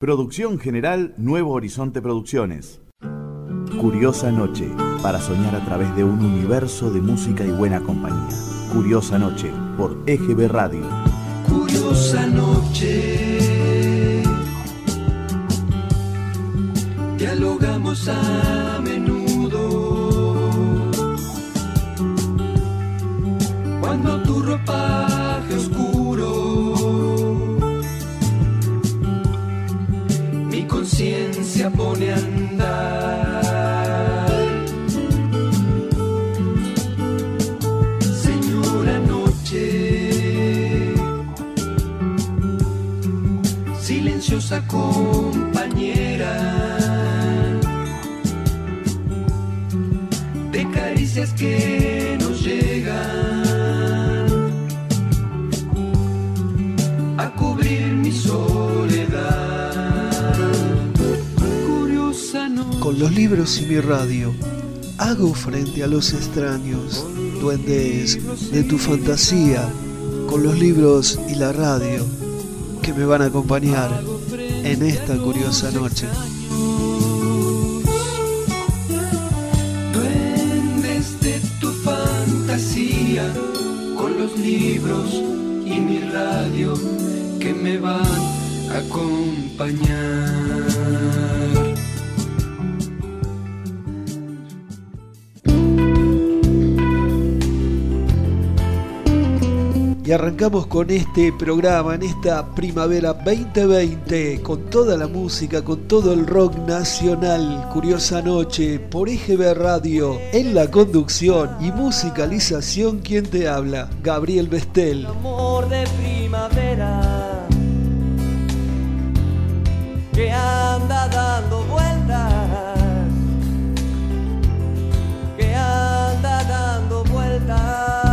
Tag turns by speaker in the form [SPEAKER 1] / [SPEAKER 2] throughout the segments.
[SPEAKER 1] Producción general Nuevo Horizonte Producciones. Curiosa Noche, para soñar a través de un universo de música y buena compañía. Curiosa Noche, por EGB Radio.
[SPEAKER 2] Curiosa Noche. Dialogamos a menudo. Cuando tu ropaje conciencia pone a andar. Señora Noche, silenciosa compañera de caricias que
[SPEAKER 3] Los libros y mi radio, hago frente a los extraños, duendes de tu fantasía, con los libros y la radio que me van a acompañar en esta curiosa noche.
[SPEAKER 2] Duendes de tu fantasía, con los libros y mi radio que me van a acompañar.
[SPEAKER 3] Y arrancamos con este programa en esta primavera 2020, con toda la música, con todo el rock nacional. Curiosa noche por EGB Radio, en la conducción y musicalización, quien te habla, Gabriel Bestel.
[SPEAKER 4] amor de primavera que anda dando vueltas, que anda dando vueltas,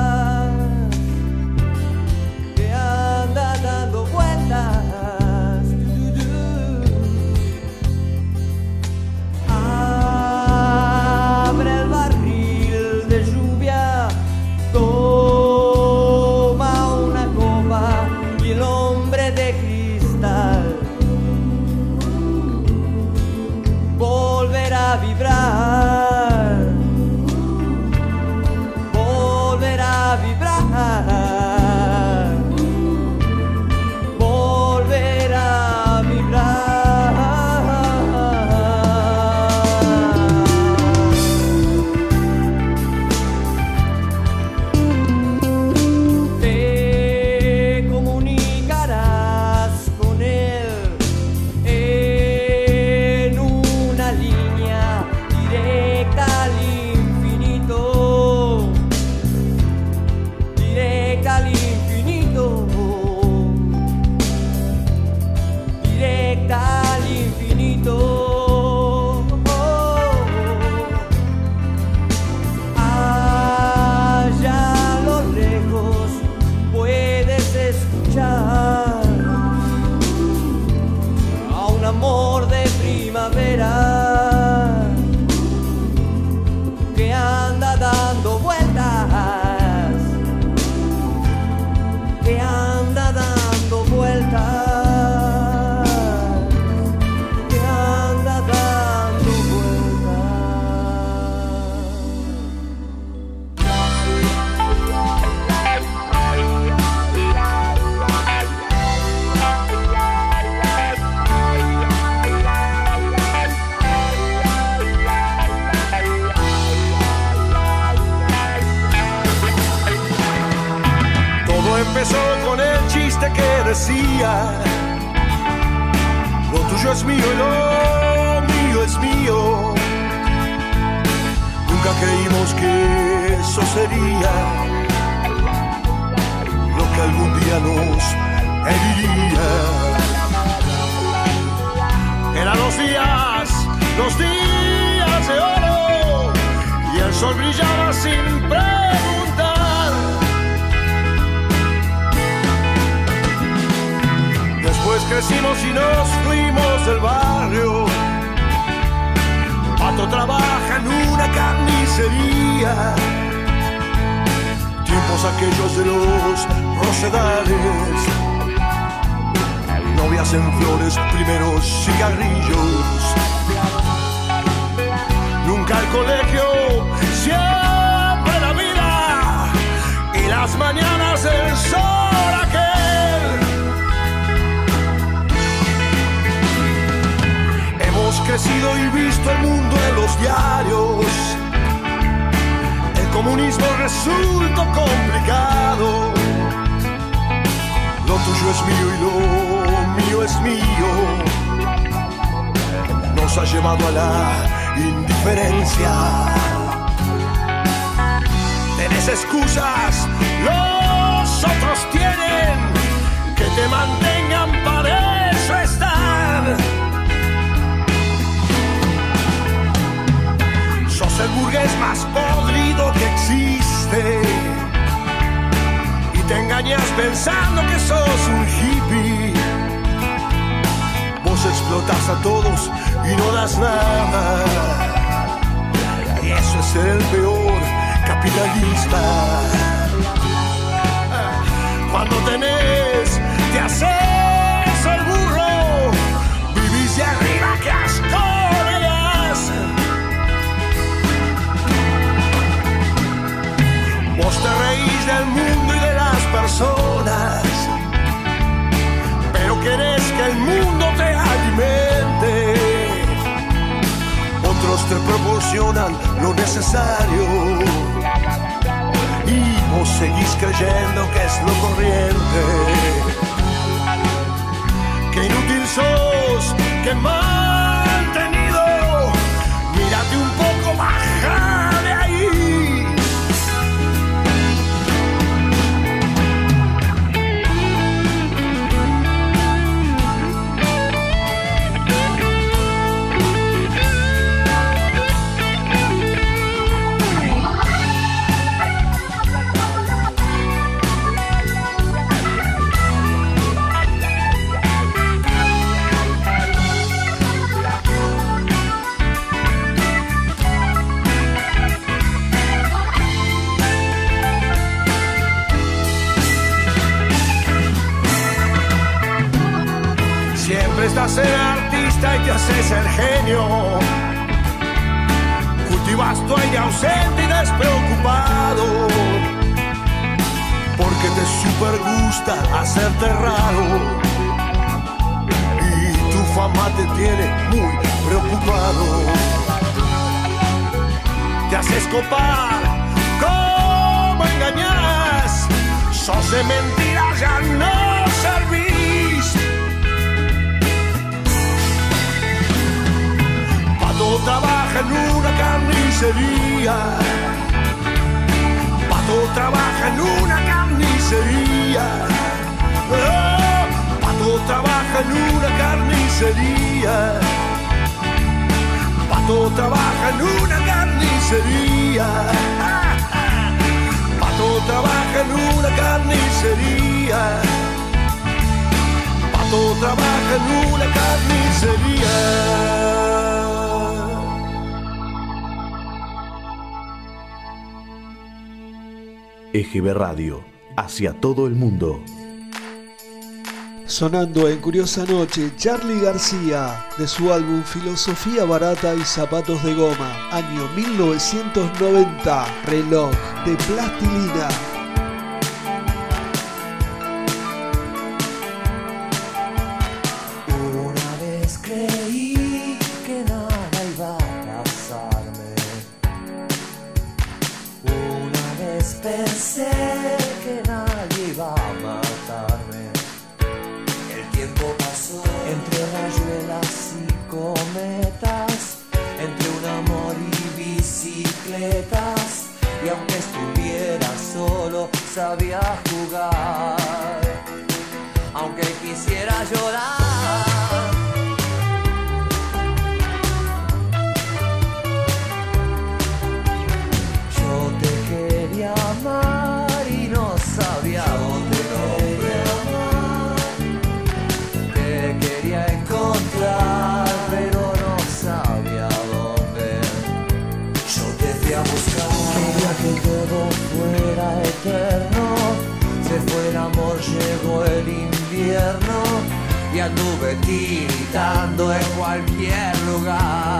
[SPEAKER 5] tuyo es mío y lo mío es mío. Nunca creímos que eso sería lo que algún día nos heriría. Eran los días, los días de oro y el sol brillaba sin preguntar. Después crecimos y nos fuimos del barrio. Pato trabaja en una carnicería. Tiempos aquellos de los rosedales. Novia nacen flores, primeros cigarrillos. Nunca el colegio, siempre la vida y las mañanas del sol crecido y visto el mundo en los diarios. El comunismo resultó complicado. Lo tuyo es mío y lo mío es mío. Nos ha llevado a la indiferencia. Tenés excusas, los otros tienen que te mantengan Sos el burgués más podrido que existe y te engañas pensando que sos un hippie. Vos explotas a todos y no das nada. Y eso es ser el peor capitalista. Cuando tenés, te haces te reís del mundo y de las personas, pero querés que el mundo te alimente. Otros te proporcionan lo necesario y vos seguís creyendo que es lo corriente. Que inútil sos, que mantenido. Mírate un poco, baja El artista y te haces el genio. Cultivas tu aire ausente y despreocupado. Porque te super gusta hacerte raro. Y tu fama te tiene muy preocupado. Te haces copar, ¿cómo engañas? Sos de mentiras, ya no Pato trabaja en una carnicería. Pato trabaja en una carnicería. Oh, Pato trabaja en una carnicería. Pato trabaja en una carnicería. Pato trabaja en una carnicería. Pato trabaja en una carnicería.
[SPEAKER 1] EGB Radio, hacia todo el mundo.
[SPEAKER 3] Sonando en Curiosa Noche, Charlie García, de su álbum Filosofía Barata y Zapatos de Goma, año 1990, reloj de plastilina.
[SPEAKER 6] Solo, estoy tiritando en cualquier lugar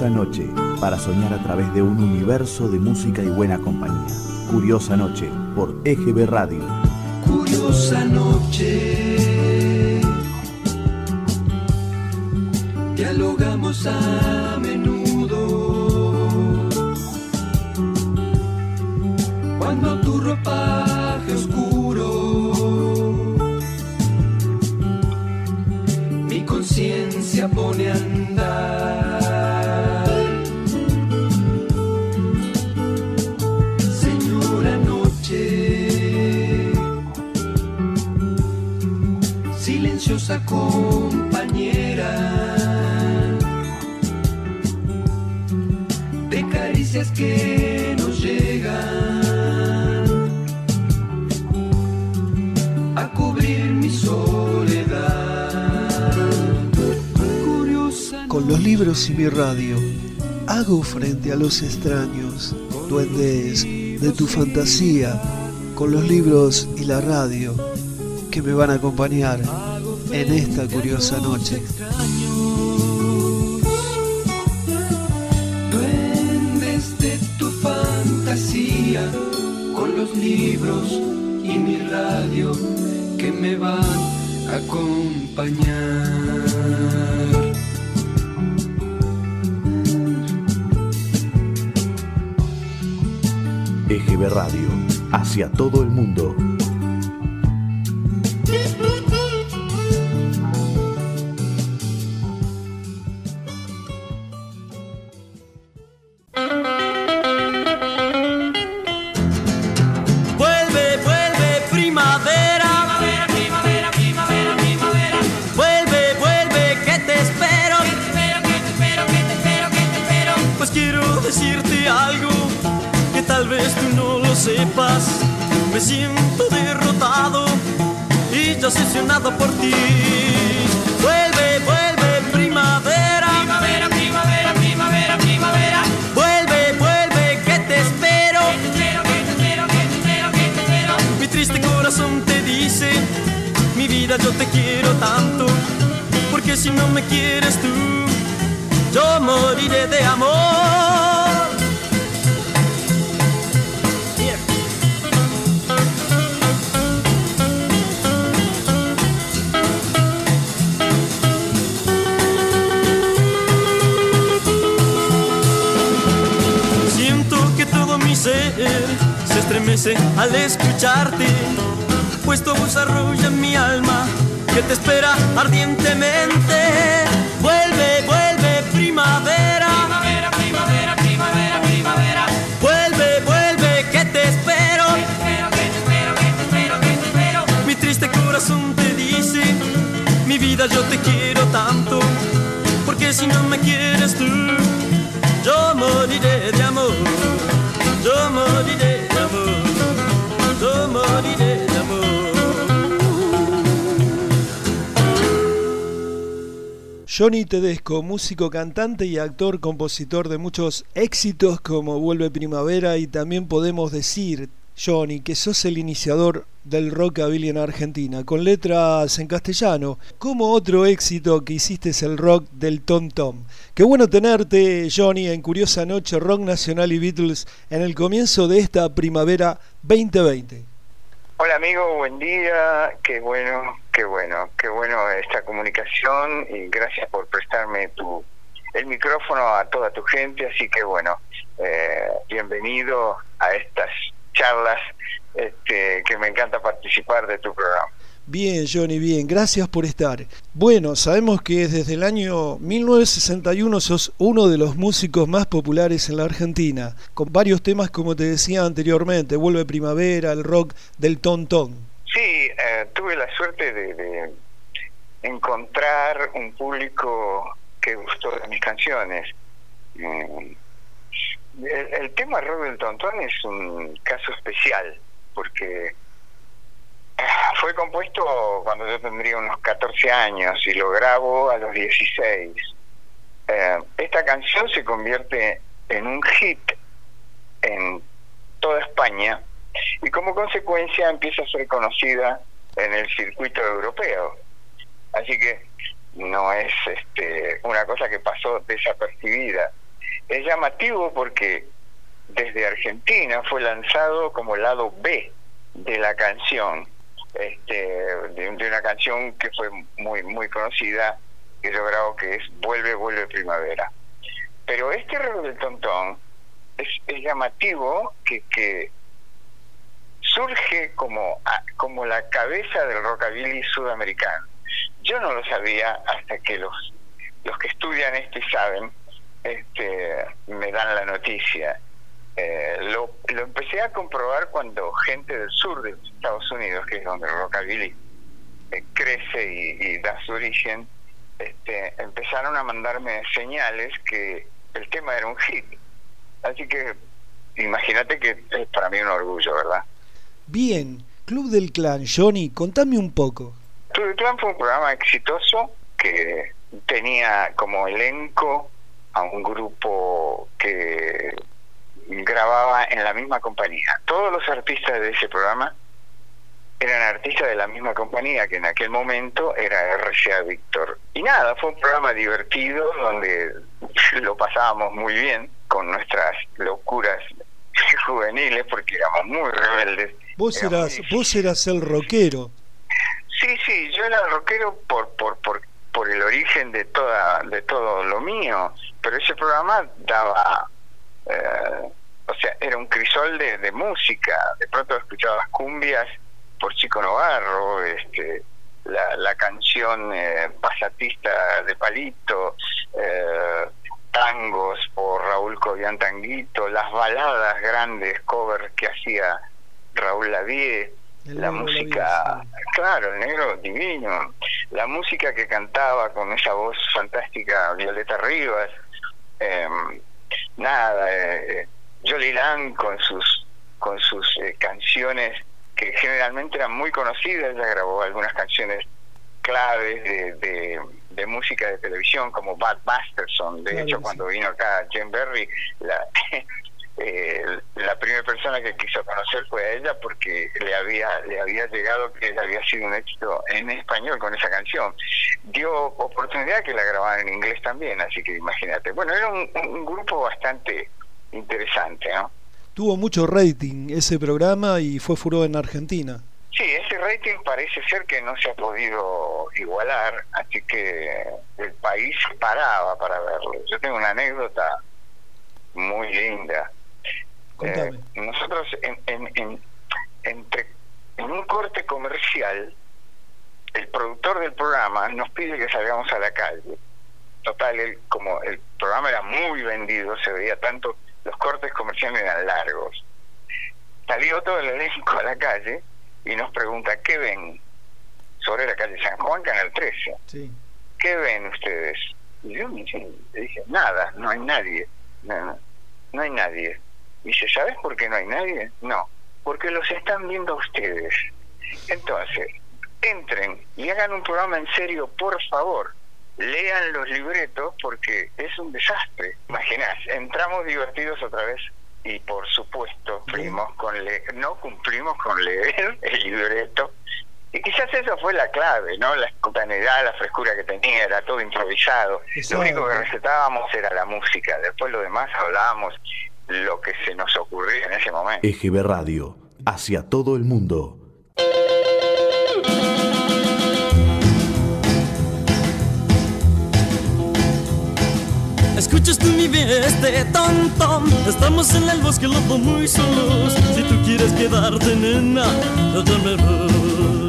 [SPEAKER 7] Curiosa Noche, para soñar a través de un universo de música y buena compañía. Curiosa Noche, por EGB Radio.
[SPEAKER 2] Curiosa Noche. Dialogamos a menudo. Cuando tu ropaje oscuro mi conciencia pone a
[SPEAKER 3] libros y mi radio, hago frente a los extraños, duendes de tu fantasía, con los libros y la radio que me van a acompañar en esta curiosa noche.
[SPEAKER 2] Duendes de tu fantasía, con los libros y mi radio que me van a acompañar.
[SPEAKER 7] Radio, hacia todo el mundo.
[SPEAKER 3] Tedesco, músico, cantante y actor, compositor de muchos éxitos como Vuelve Primavera y también podemos decir, Johnny, que sos el iniciador del rockabilly en Argentina, con letras en castellano, como otro éxito que hiciste es el rock del Tom Tom. Qué bueno tenerte, Johnny, en Curiosa Noche, Rock Nacional y Beatles en el comienzo de esta primavera 2020.
[SPEAKER 8] Hola amigo, buen día, qué bueno, qué bueno, qué bueno esta comunicación y gracias por prestarme tu el micrófono a toda tu gente, así que bueno, eh, bienvenido a estas charlas este, que me encanta participar de tu programa.
[SPEAKER 3] Bien, Johnny, bien, gracias por estar. Bueno, sabemos que desde el año 1961 sos uno de los músicos más populares en la Argentina, con varios temas como te decía anteriormente, Vuelve Primavera, el rock del ton ton.
[SPEAKER 8] Sí, eh, tuve la suerte de, encontrar un público que gustó de mis canciones. Mm, El, el tema rock del tontón es un caso especial, porque fue compuesto cuando yo tendría unos 14 años y lo grabo a los 16. Eh, esta canción se convierte en un hit en toda España y como consecuencia empieza a ser conocida en el circuito europeo. Así que no es este, una cosa que pasó desapercibida. es llamativo porque desde Argentina fue lanzado como lado B de la canción, este, de, de una canción que fue muy muy conocida que yo grabo que es Vuelve, vuelve primavera. Pero este reloj del tontón es, llamativo que, que surge como, como la cabeza del rockabilly sudamericano. Yo no lo sabía hasta que los, los que estudian esto y saben este, me dan la noticia. Eh, lo, lo empecé a comprobar cuando gente del sur de Estados Unidos, que es donde el rockabilly eh, crece y, y da su origen, este, empezaron a mandarme señales que el tema era un hit. Así que imagínate que es para mí un orgullo, ¿verdad?
[SPEAKER 3] Bien, Club del Clan, Johnny, contame un poco.
[SPEAKER 8] Club Clan fue un programa exitoso que tenía como elenco a un grupo que grababa en la misma compañía. Todos los artistas de ese programa eran artistas de la misma compañía que en aquel momento era RCA Víctor. Y nada, fue un programa divertido donde lo pasábamos muy bien con nuestras locuras juveniles porque éramos muy rebeldes.
[SPEAKER 3] Vos
[SPEAKER 8] Éramos
[SPEAKER 3] eras, vos eras el rockero.
[SPEAKER 8] Sí, sí, yo era rockero por, por, por, por el origen de toda de todo lo mío, pero ese programa daba, eh, o sea, era un crisol de, de música. De pronto escuchabas cumbias por Chico Novarro, este, la, la canción eh, pasatista de Palito, eh, tangos por Raúl Cobian Tanguito, las baladas grandes covers que hacía Raúl Lavie
[SPEAKER 3] El
[SPEAKER 8] la música,
[SPEAKER 3] Lavie,
[SPEAKER 8] claro, el negro divino, la música que cantaba con esa voz fantástica Violeta Rivas, em, nada, eh, Jolie Lang con sus con sus eh, canciones que generalmente eran muy conocidas, ella grabó algunas canciones claves de, de, de música de televisión como Bad Masterson, de hecho cuando vino acá Jane Berry, la eh, la primera persona que quiso conocer fue a ella porque le había le había llegado que había sido un éxito en español con esa canción. Dio oportunidad que la grabaran en inglés también, así que imagínate. Bueno, era un, un grupo bastante interesante, ¿no?
[SPEAKER 3] Tuvo mucho rating ese programa y fue furor en Argentina.
[SPEAKER 8] Sí, ese rating parece ser que no se ha podido igualar, así que el país paraba para verlo. Yo tengo una anécdota muy linda. Eh, nosotros en, en, en, entre, en un corte comercial, el productor del programa nos pide que salgamos a la calle. Total, él, como el programa era muy vendido, se veía tanto, los cortes comerciales eran largos. Salió todo el elenco a la calle y nos pregunta, ¿qué ven? Sobre la calle San Juan, Canal 13.
[SPEAKER 3] Sí.
[SPEAKER 8] ¿Qué ven ustedes? Y yo me dije, nada, no hay nadie. No, no, no hay nadie. Dice, ¿sabes por qué no hay nadie? No, porque los están viendo ustedes. Entonces, entren y hagan un programa en serio, por favor. Lean los libretos porque es un desastre. Imaginás, entramos divertidos otra vez y por supuesto fuimos con le no cumplimos con leer el libreto y quizás eso fue la clave, ¿no? La espontaneidad, la frescura que tenía, era todo improvisado.
[SPEAKER 3] Exacto.
[SPEAKER 8] Lo único que recetábamos era la música, después lo demás hablábamos lo que se nos ocurría en ese momento.
[SPEAKER 1] EGB Radio, hacia todo el mundo.
[SPEAKER 7] Escuchas tú mi este tonto Estamos en el bosque lobo muy solos Si tú quieres quedarte nena ya me voy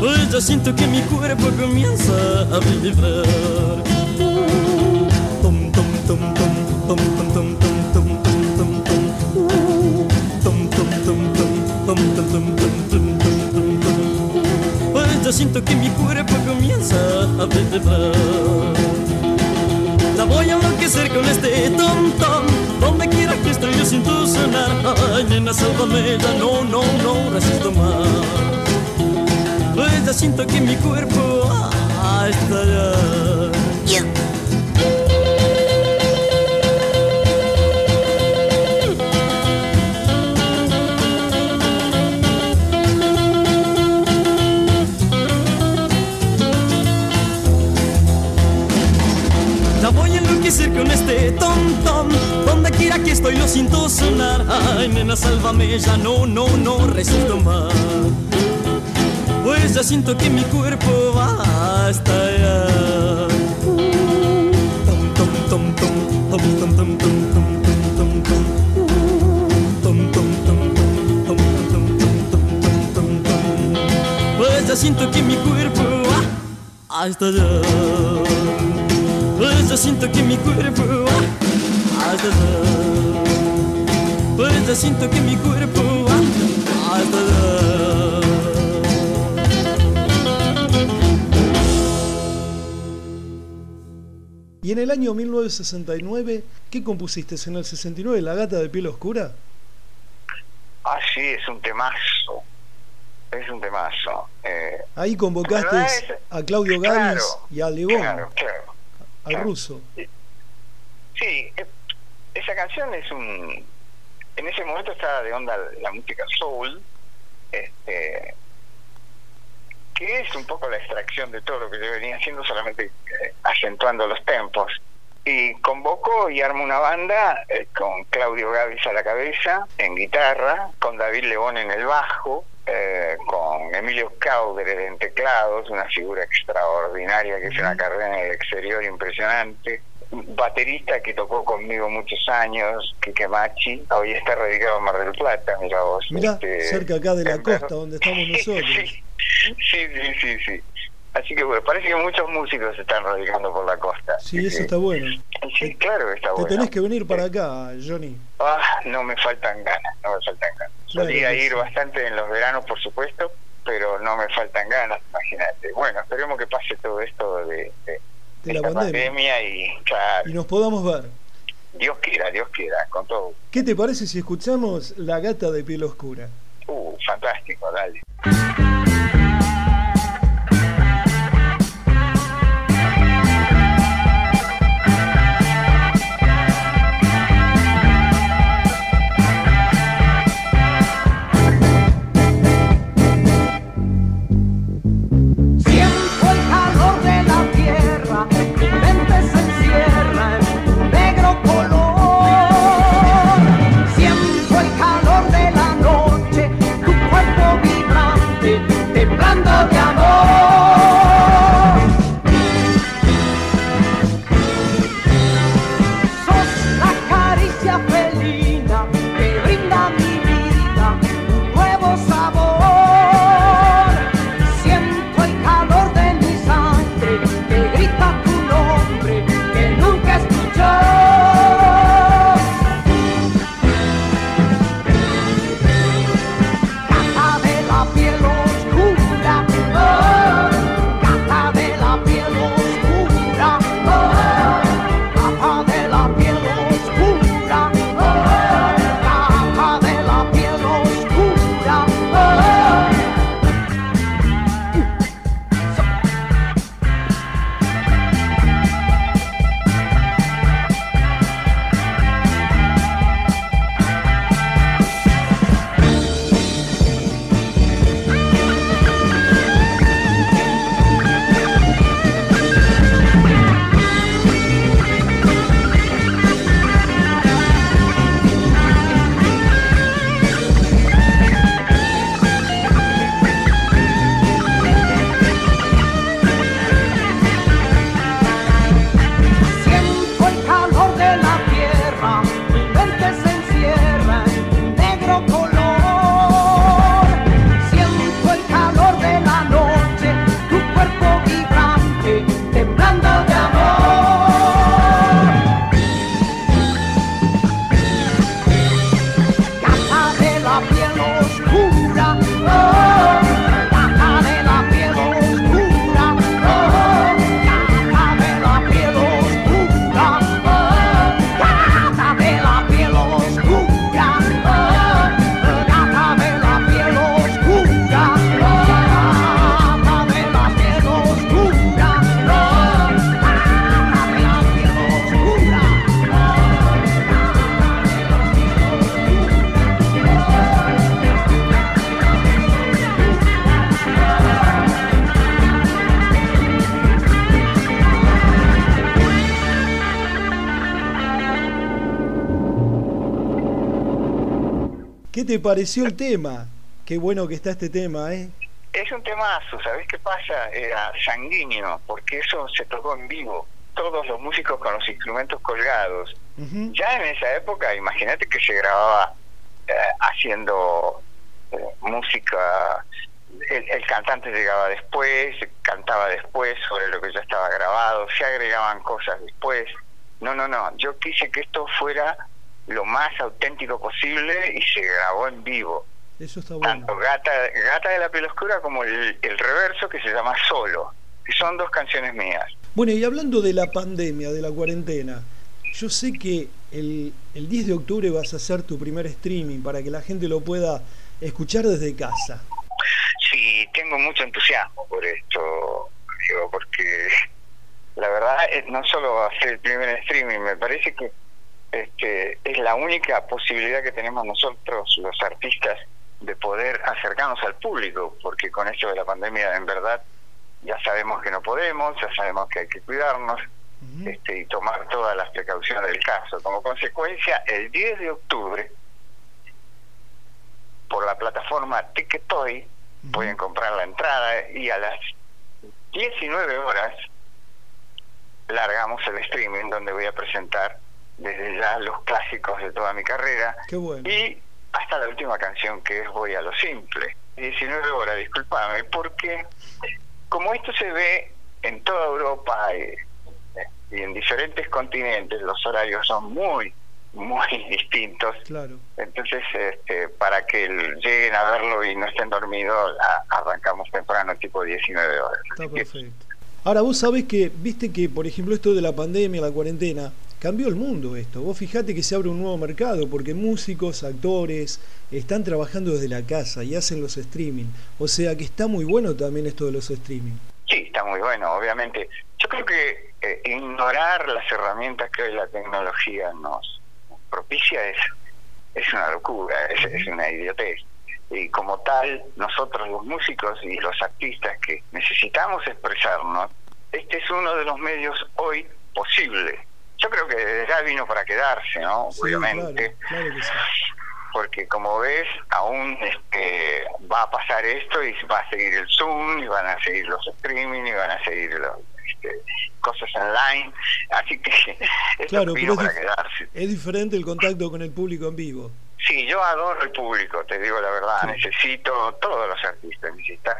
[SPEAKER 7] Pues ya siento que mi cuerpo comienza a vibrar. Pues ya siento que mi cuerpo comienza a vibrar voy a enloquecer con este tom tom. Donde quiera que esté yo siento sonar Ay, nena, sálvame, ya no, no, no resisto más. Pues ya siento que mi cuerpo ah, está ya La voy a enloquecer con este tonto siento sonar. Ay, nena, sálvame, ya no, no, no resisto más. Pues ya siento que mi cuerpo va hasta allá. Tom, tom, tom, tom, tom, tom, tom, tom, tom. Pues ya siento que mi cuerpo va hasta allá. Siento que mi cuerpo va hasta allá. Pues ya siento que mi cuerpo va hasta allá.
[SPEAKER 3] Y en el año 1969, ¿qué compusiste? ¿En el 69 La gata de piel oscura?
[SPEAKER 8] Ah, sí, es un temazo. Es un temazo. Eh,
[SPEAKER 3] Ahí convocaste
[SPEAKER 8] es-
[SPEAKER 3] a Claudio
[SPEAKER 8] claro,
[SPEAKER 3] Gávez y a León,
[SPEAKER 8] claro, claro.
[SPEAKER 3] Al ruso.
[SPEAKER 8] Sí, eh, esa canción es un... En ese momento estaba de onda la música soul, este, que es un poco la extracción de todo lo que yo venía haciendo, solamente eh, acentuando los tempos. Y convocó y armó una banda eh, con Claudio Gavis a la cabeza, en guitarra, con David León en el bajo, eh, con Emilio Caudre en teclados, una figura extraordinaria que hizo una carrera en el exterior impresionante. Baterista que tocó conmigo muchos años, Quique Machi, hoy está radicado en Mar del Plata, mira vos.
[SPEAKER 3] Mirá,
[SPEAKER 8] este,
[SPEAKER 3] cerca acá de la costa donde estamos nosotros.
[SPEAKER 8] Sí, sí, sí, sí, sí. Así que bueno, parece que muchos músicos se están radicando por la costa.
[SPEAKER 3] Sí, eso está bueno.
[SPEAKER 8] Sí, claro que está
[SPEAKER 3] Te
[SPEAKER 8] bueno.
[SPEAKER 3] tenés que venir para acá, Johnny.
[SPEAKER 8] Ah, no me faltan ganas, no me faltan ganas.
[SPEAKER 3] Claro
[SPEAKER 8] Solía ir
[SPEAKER 3] sí.
[SPEAKER 8] bastante en los veranos, por supuesto, pero no me faltan ganas, imagínate. Bueno, esperemos que pase todo esto de, de,
[SPEAKER 3] De la pandemia
[SPEAKER 8] y claro,
[SPEAKER 3] Y nos podamos ver.
[SPEAKER 8] Dios quiera, Dios quiera, con todo.
[SPEAKER 3] ¿Qué te parece si escuchamos La gata de piel oscura?
[SPEAKER 8] Uh, fantástico, dale.
[SPEAKER 9] temblando de
[SPEAKER 3] te pareció el tema? Qué bueno que está este tema, ¿eh?
[SPEAKER 8] Es un temazo, ¿sabés qué pasa? Era sanguíneo, porque eso se tocó en vivo. Todos los músicos con los instrumentos colgados. Ya en esa época, imagínate que se grababa eh, haciendo eh, música, el, el cantante llegaba después, cantaba después sobre lo que ya estaba grabado, se agregaban cosas después. No, no, no, yo quise que esto fuera lo más auténtico posible y se grabó en vivo.
[SPEAKER 3] Eso está bueno.
[SPEAKER 8] Tanto Gata, Gata de la piel oscura como el, el reverso que se llama Solo, que son dos canciones mías.
[SPEAKER 3] Bueno, y hablando de la pandemia, de la cuarentena, yo sé que el, el 10 de octubre vas a hacer tu primer streaming para que la gente lo pueda escuchar desde casa.
[SPEAKER 8] Sí, tengo mucho entusiasmo por esto, digo, porque la verdad es, no solo va a ser el primer streaming, me parece que este, es la única posibilidad que tenemos nosotros los artistas de poder acercarnos al público, porque con esto de la pandemia en verdad ya sabemos que no podemos, ya sabemos que hay que cuidarnos este, y tomar todas las precauciones del caso. Como consecuencia, el 10 de octubre, por la plataforma Ticketoy, pueden comprar la entrada y a las 19 horas largamos el streaming donde voy a presentar desde ya los clásicos de toda mi carrera
[SPEAKER 3] Qué bueno.
[SPEAKER 8] y hasta la última canción que es Voy a lo simple. 19 horas, discúlpame, porque como esto se ve en toda Europa y, y en diferentes continentes, los horarios son muy, muy distintos.
[SPEAKER 3] Claro.
[SPEAKER 8] Entonces, este, para que lleguen a verlo y no estén dormidos, a- arrancamos temprano, tipo 19 horas.
[SPEAKER 3] Está perfecto. Ahora, vos sabés que, viste que, por ejemplo, esto de la pandemia, la cuarentena, cambió el mundo esto. Vos fijate que se abre un nuevo mercado porque músicos, actores, están trabajando desde la casa y hacen los streaming. O sea que está muy bueno también esto de los streaming.
[SPEAKER 8] Sí, está muy bueno, obviamente. Yo creo que eh, ignorar las herramientas que hoy la tecnología nos propicia es, es una locura, es, es una idiotez. Y como tal, nosotros los músicos y los artistas que necesitamos expresarnos, este es uno de los medios hoy posible. Yo creo que ya vino para quedarse, ¿no?
[SPEAKER 3] Sí,
[SPEAKER 8] Obviamente
[SPEAKER 3] claro, claro que sí.
[SPEAKER 8] porque como ves, aún este, va a pasar esto y va a seguir el Zoom, y van a seguir los streaming, y van a seguir los, este, cosas online, así que esto
[SPEAKER 3] Claro,
[SPEAKER 8] vino
[SPEAKER 3] pero es,
[SPEAKER 8] para quedarse.
[SPEAKER 3] es diferente el contacto con el público en vivo.
[SPEAKER 8] Sí, yo adoro el público, te digo la verdad,
[SPEAKER 3] Sí.
[SPEAKER 8] necesito todos los artistas, necesitas.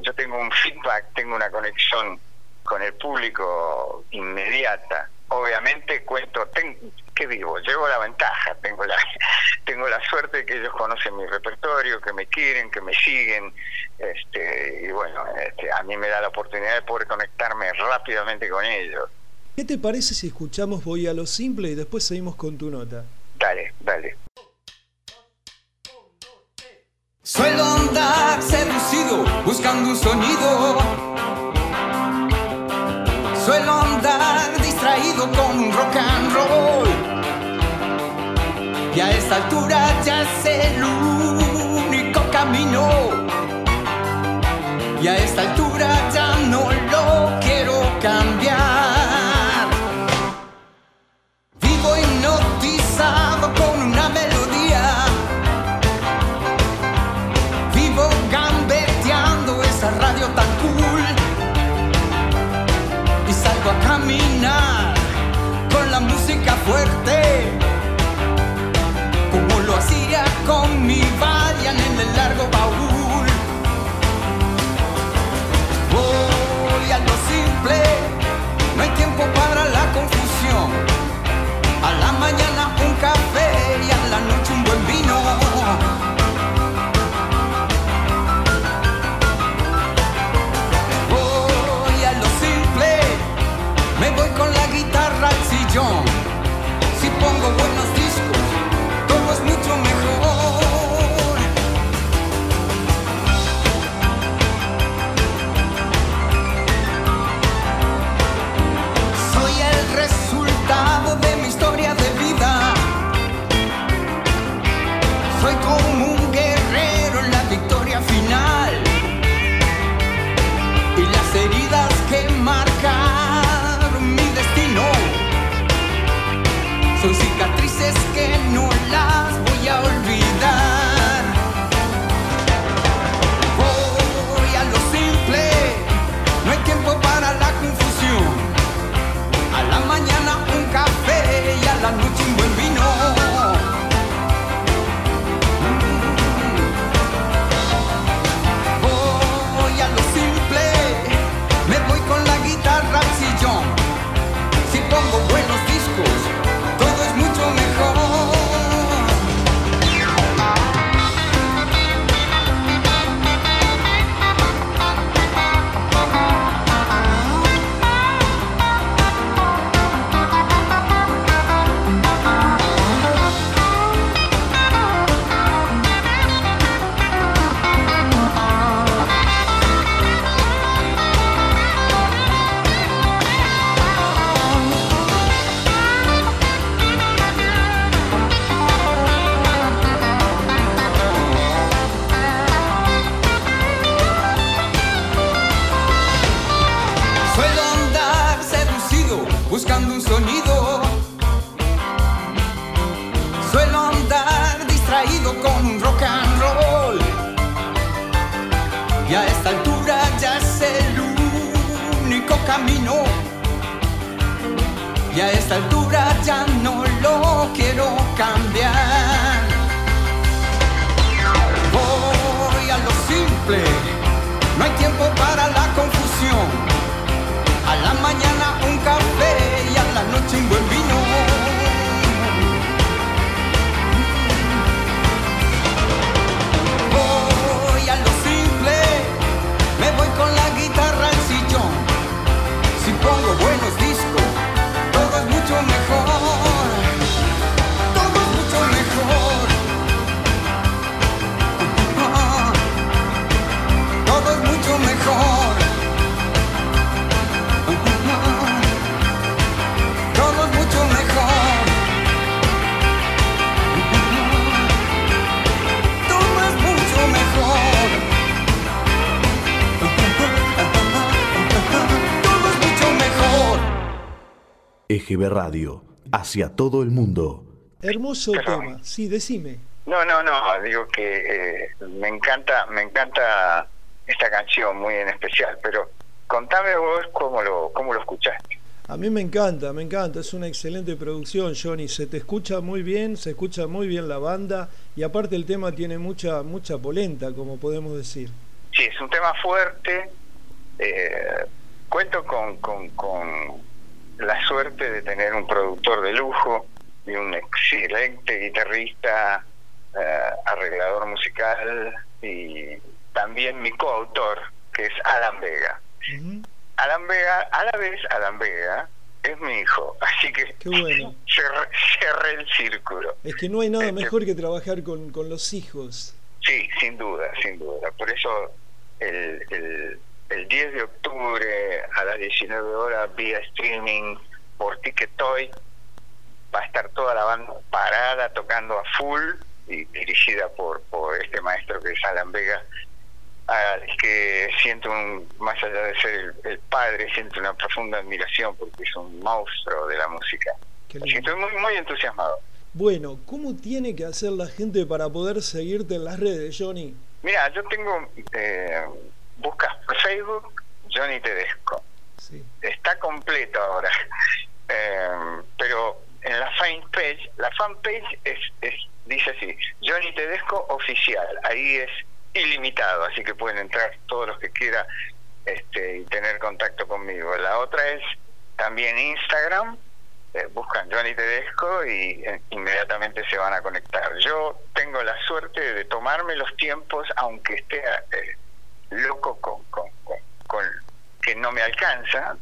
[SPEAKER 8] Yo tengo un feedback, tengo una conexión con el público inmediata. Obviamente cuento, ten, que vivo, llevo la ventaja, tengo la tengo la suerte de que ellos conocen mi repertorio, que me quieren, que me siguen, este y bueno, este, a mí me da la oportunidad de poder conectarme rápidamente con ellos.
[SPEAKER 3] ¿Qué te parece si escuchamos Voy a lo simple y después seguimos con tu nota?
[SPEAKER 8] Dale, dale.
[SPEAKER 6] Suelo andar seducido buscando un sonido. Suelo andar distraído con rock and roll. Y a esta altura ya es el único camino. Y a esta altura con mi
[SPEAKER 10] es que Y a esta altura ya no lo quiero cambiar. Voy a lo simple, no hay tiempo para la
[SPEAKER 1] Radio, hacia todo el mundo.
[SPEAKER 3] Hermoso
[SPEAKER 8] Pero-
[SPEAKER 3] tema. Sí, decime.
[SPEAKER 8] No, no, no, digo que eh, me encanta, me encanta esta canción muy en especial, pero contame vos cómo lo, cómo lo escuchaste.
[SPEAKER 3] A mí me encanta, me encanta. Es una excelente producción, Johnny. Se te escucha muy bien, se escucha muy bien la banda y aparte el tema tiene mucha, mucha polenta, como podemos decir.
[SPEAKER 8] Sí, es un tema fuerte. eh, cuento con, con, con la suerte de tener un productor de lujo y un excelente guitarrista, eh, arreglador musical y también mi coautor, que es Alan Vega. Alan Vega, a la vez Alan Vega es mi hijo, así que
[SPEAKER 3] Qué bueno.
[SPEAKER 8] cerré, cerré el círculo.
[SPEAKER 3] Es que no hay nada
[SPEAKER 8] Este-
[SPEAKER 3] mejor que trabajar con, con los hijos.
[SPEAKER 8] Sí, sin duda, sin duda. Por eso el, el, el 10 de octubre a las 19 horas vía streaming por Ticket Toy va a estar toda la banda parada tocando a full y dirigida por, por este maestro que es Alan Vega al que siento un, más allá de ser el, el padre, siento una profunda admiración porque es un monstruo de la música. Así que estoy muy, muy entusiasmado.
[SPEAKER 3] Bueno, ¿cómo tiene que hacer la gente para poder seguirte en las redes, Johnny?
[SPEAKER 8] Mira, yo tengo, eh, buscas por Facebook Johnny Tedesco.
[SPEAKER 3] Sí.
[SPEAKER 8] Está completo ahora. Eh, pero en la fanpage, la fanpage es, es, dice así, Johnny Tedesco oficial. Ahí es ilimitado, así que pueden entrar todos los que quieran este, y tener contacto conmigo. La otra es también Instagram, eh, buscan Johnny Tedesco y eh, inmediatamente se van a conectar. Yo tengo la suerte de tomarme los tiempos, aunque esté eh, loco con, con, con, que no me alcanza,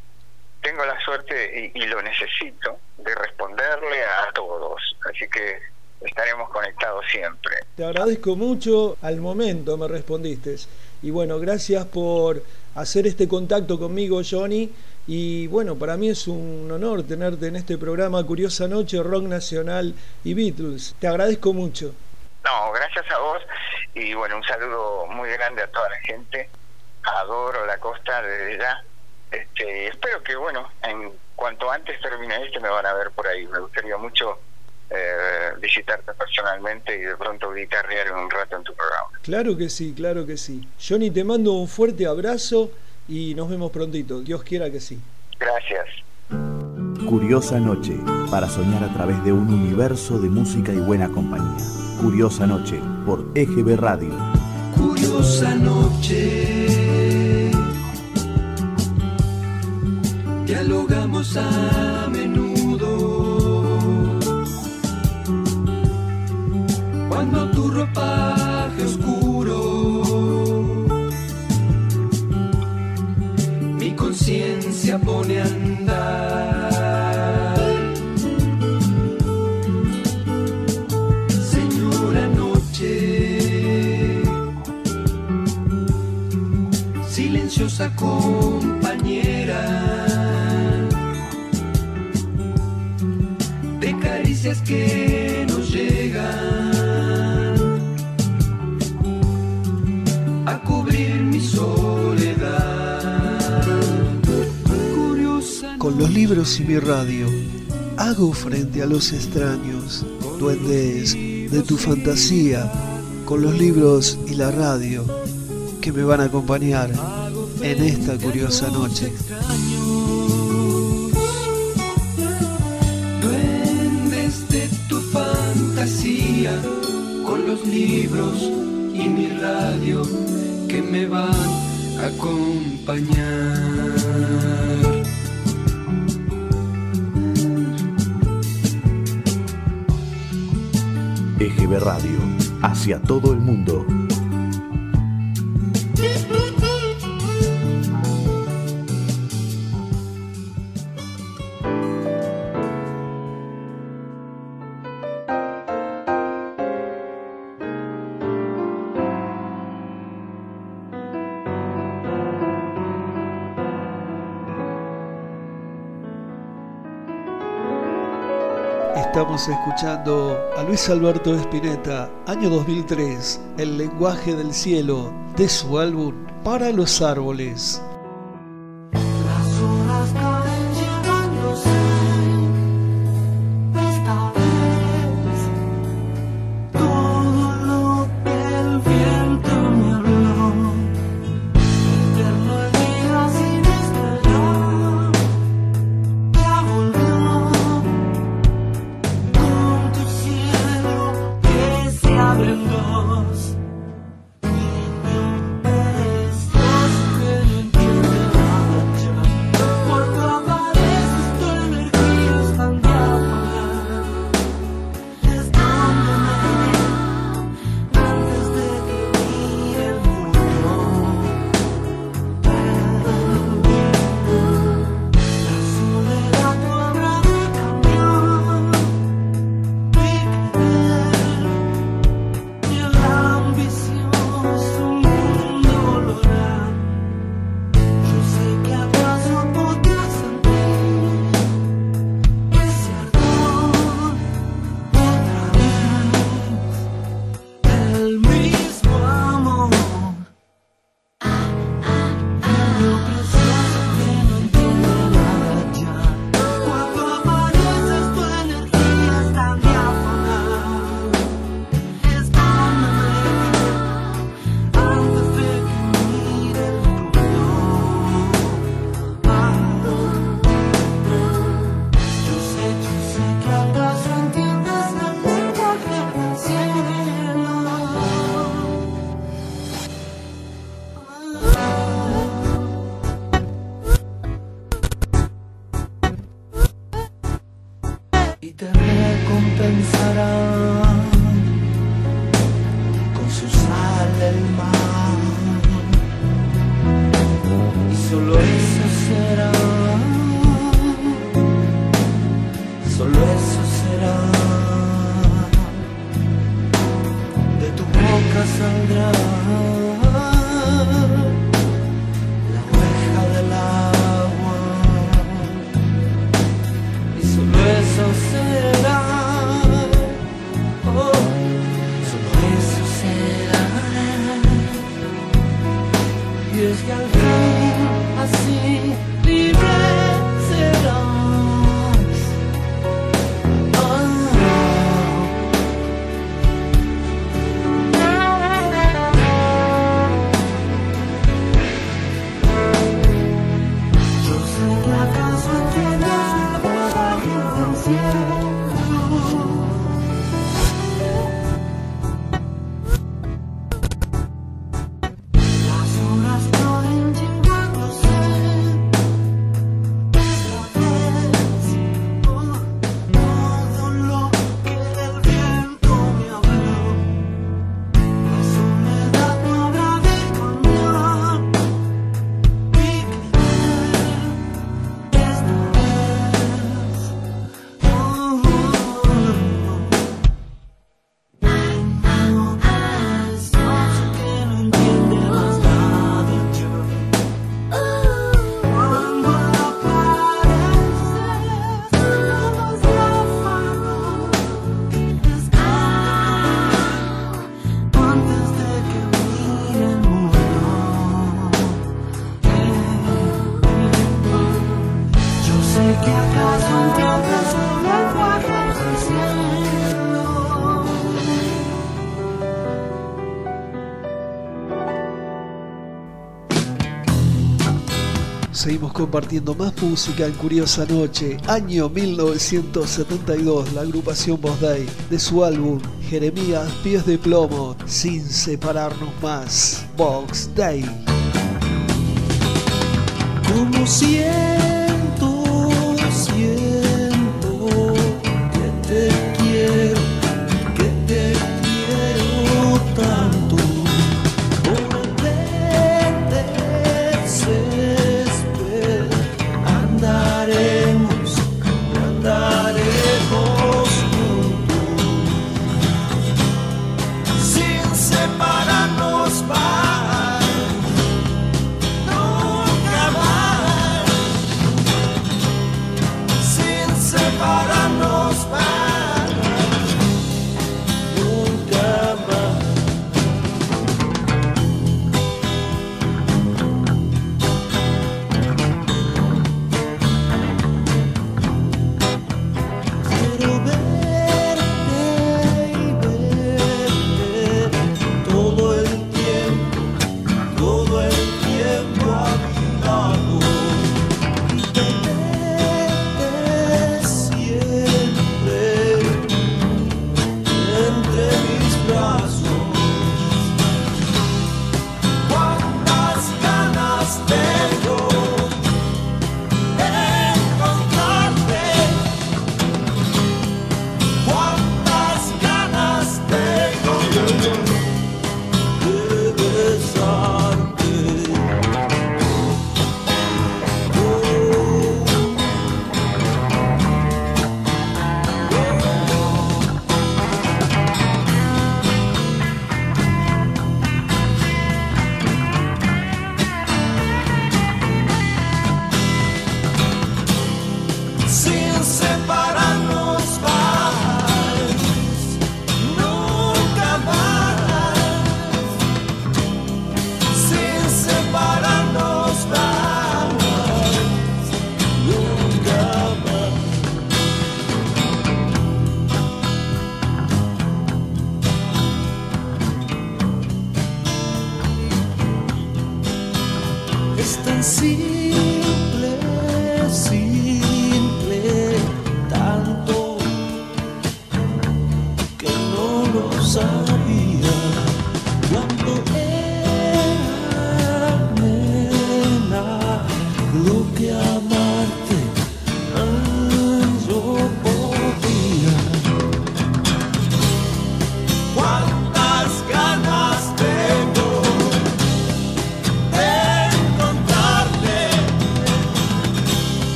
[SPEAKER 8] tengo la suerte y, y lo necesito de responderle a todos. Así que estaremos conectados siempre.
[SPEAKER 3] Te agradezco mucho, al momento me respondiste. Y bueno, gracias por hacer este contacto conmigo, Johnny. Y bueno, para mí es un honor tenerte en este programa Curiosa Noche, Rock Nacional y Beatles. Te agradezco mucho.
[SPEAKER 8] No, gracias a vos y bueno, un saludo muy grande a toda la gente. Adoro la costa desde ya. Este, espero que bueno, en cuanto antes termine este me van a ver por ahí. Me gustaría mucho eh, visitarte personalmente y de pronto guitarrear un rato en tu programa.
[SPEAKER 3] Claro que sí, claro que sí. Johnny, te mando un fuerte abrazo y nos vemos prontito. Dios quiera que sí.
[SPEAKER 8] Gracias.
[SPEAKER 1] Curiosa Noche, para soñar a través de un universo de música y buena compañía. Curiosa Noche, por EGB Radio.
[SPEAKER 2] Curiosa noche. Dialogamos a menudo. Cuando tu ropaje oscuro, mi conciencia pone a silenciosa compañera de caricias que nos llegan a cubrir mi soledad. Curiosa
[SPEAKER 3] Con los libros y mi radio, hago frente a los extraños. duendes de tu fantasía, con los libros y la radio que me van a acompañar en esta curiosa noche.
[SPEAKER 2] Duendes de tu fantasía, con los libros y mi radio que me van a acompañar.
[SPEAKER 1] EGB Radio, hacia todo el mundo.
[SPEAKER 3] Estamos escuchando a Luis Alberto Espineta, año 2003, El lenguaje del cielo, de su álbum Para los árboles. Seguimos compartiendo más música en Curiosa Noche. Año 1972, la agrupación Boss Day, de su álbum Jeremías Pies de Plomo, sin separarnos más. Box Day.
[SPEAKER 2] Como siento,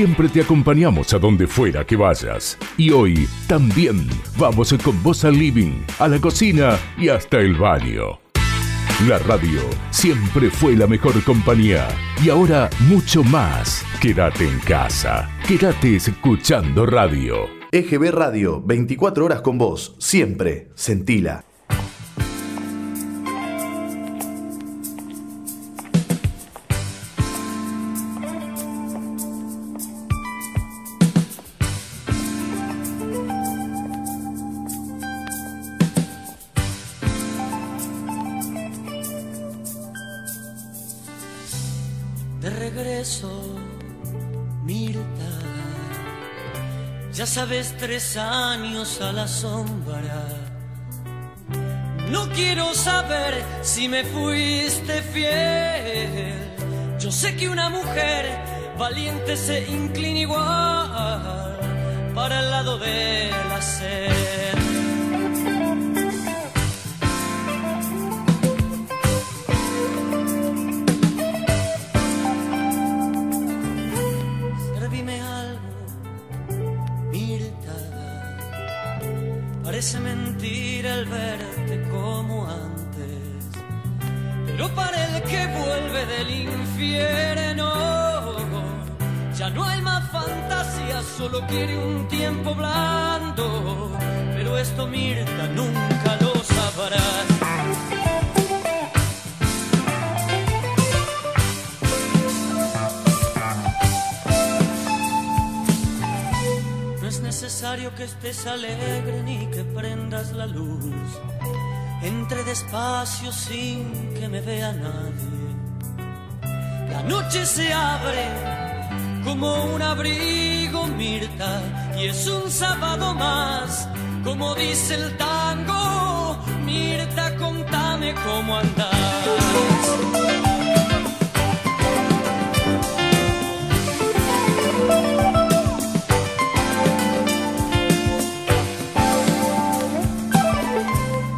[SPEAKER 2] Siempre
[SPEAKER 11] te acompañamos a donde fuera que vayas. Y hoy también vamos con vos al living, a la cocina y hasta el baño. La radio siempre fue la mejor compañía y ahora mucho más. Quédate en casa, quédate escuchando radio.
[SPEAKER 1] EGB Radio, 24 horas con vos, siempre, sentila.
[SPEAKER 12] Tres años a la sombra. No quiero saber si me fuiste fiel. Yo sé que una mujer valiente se inclina igual para el lado de la sed. Solo quiere un tiempo blando, pero esto Mirta nunca lo sabrás. No es necesario que estés alegre ni que prendas la luz. Entre despacio sin que me vea nadie. La noche se abre como un abrigo, Mirta, y es un sábado más, como dice el tango. Mirta, contame cómo andás.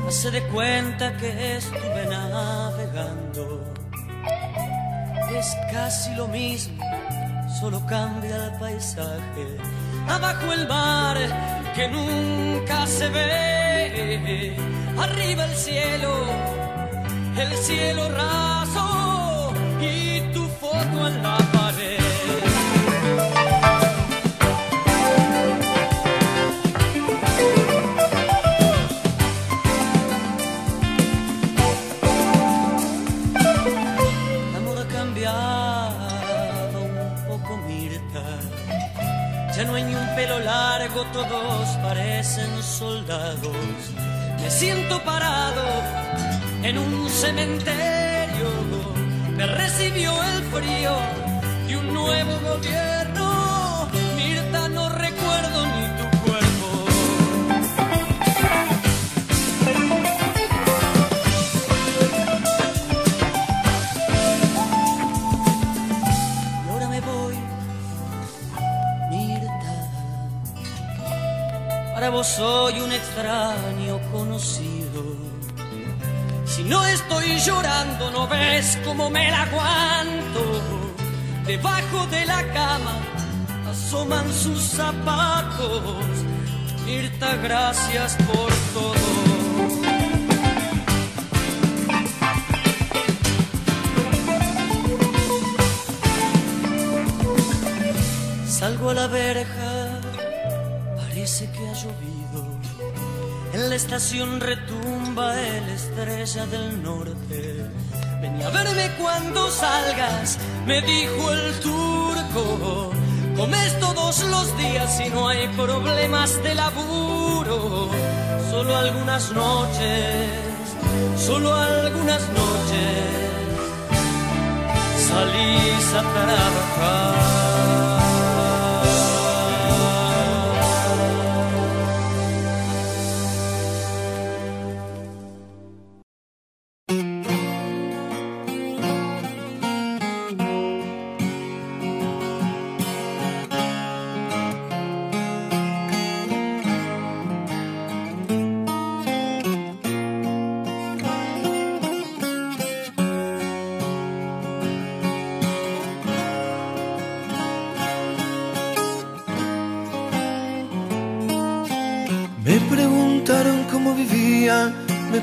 [SPEAKER 12] se dé cuenta que estuve navegando. Es casi lo mismo, solo cambia el paisaje. Abajo el mar que nunca se ve. Arriba el cielo, el cielo raso y tu foto en la todos parecen soldados. Me siento parado en un cementerio. Me recibió el frío de un nuevo gobierno. Soy un extraño conocido. Si no estoy llorando, no ves cómo me la aguanto. Debajo de la cama asoman sus zapatos. Mirta, gracias por todo. Salgo a la verja, En la estación retumba el estrella del norte. Ven a verme cuando salgas, me dijo el turco. Comes todos los días y no hay problemas de laburo. Solo algunas noches, solo algunas noches salís a trabajar.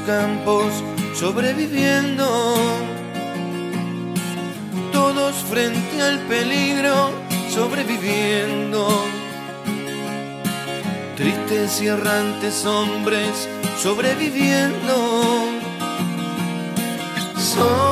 [SPEAKER 2] campos sobreviviendo, todos frente al peligro sobreviviendo. Tristes y errantes hombres sobreviviendo. Sobreviviendo.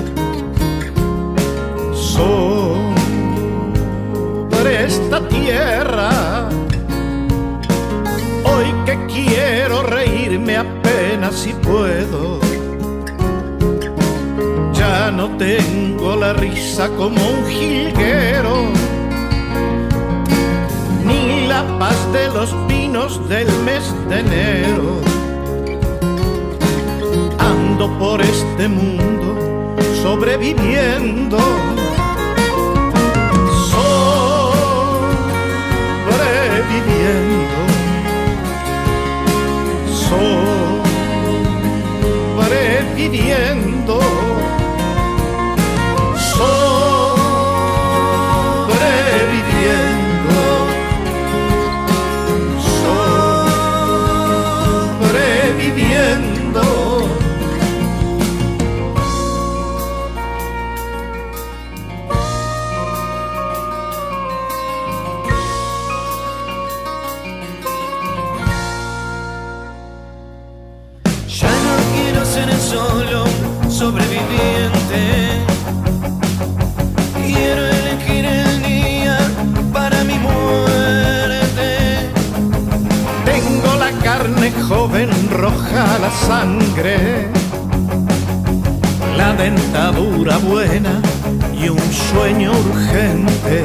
[SPEAKER 13] sobre esta tierra. Hoy que quiero reírme apenas si puedo. Ya no tengo la risa como un jilguero, ni la paz de los vinos del mes de enero. Ando por este mundo sobreviviendo. Sobreviviendo. Sobreviviendo. Sangre, la dentadura buena y un sueño urgente.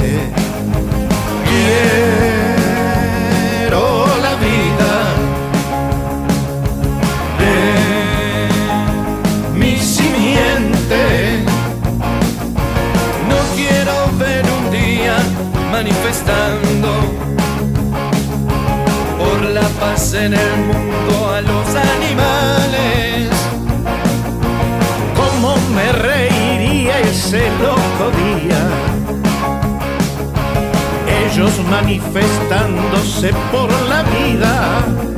[SPEAKER 13] Quiero la vida de mi simiente.
[SPEAKER 2] No quiero ver un día manifestando por la paz en el mundo animales.
[SPEAKER 13] cómo me reiría ese loco día. Ellos manifestándose por la vida.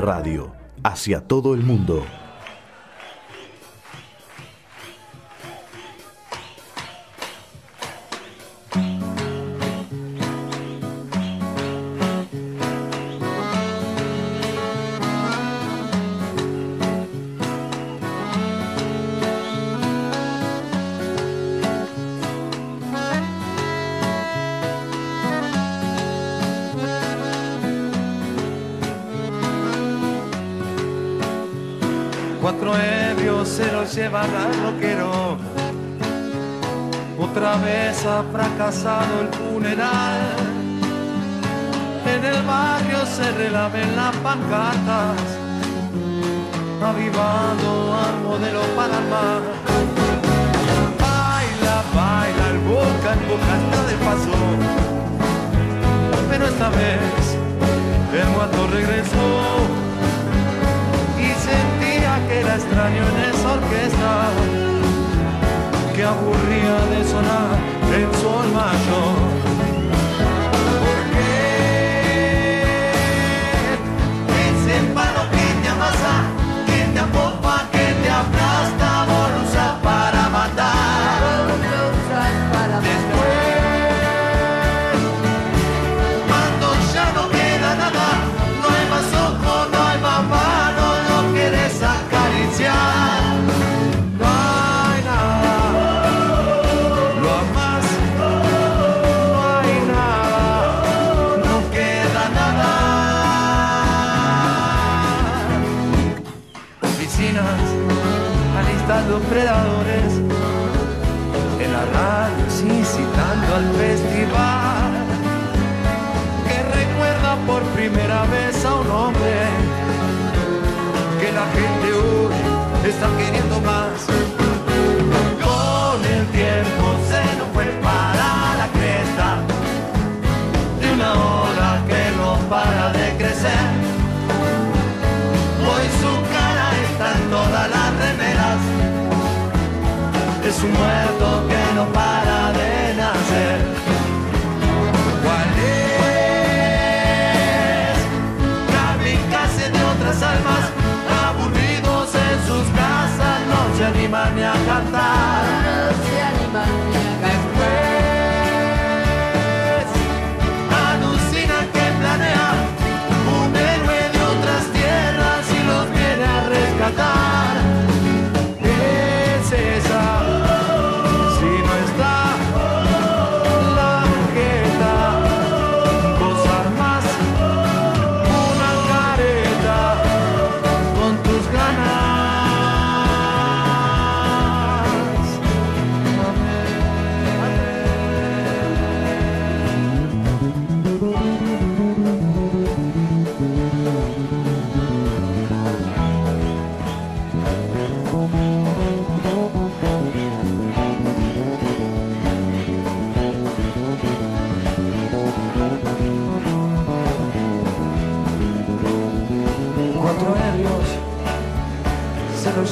[SPEAKER 1] Radio, hacia todo el mundo.
[SPEAKER 14] cuatro ebrios se los llevará el loquero. Otra vez ha fracasado el funeral. En el barrio se relamen las pancartas, avivando al modelo Panamá. Baila, baila, el boca en boca está de paso. Pero esta vez el guato regresó que la extraño en esa orquesta que aburría de sonar el sol mayor.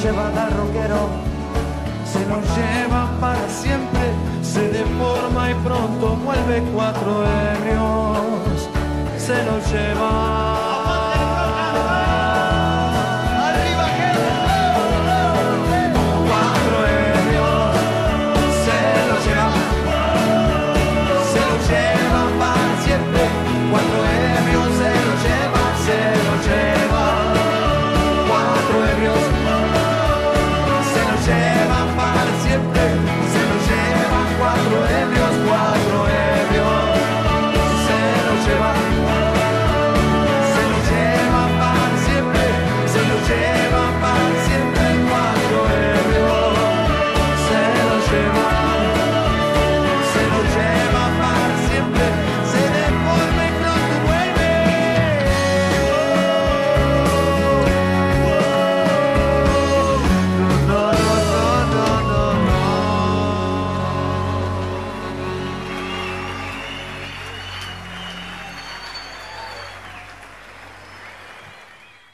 [SPEAKER 14] lleva garroquero, se lo lleva para siempre, se deforma y pronto vuelve cuatro herrios, se lo lleva.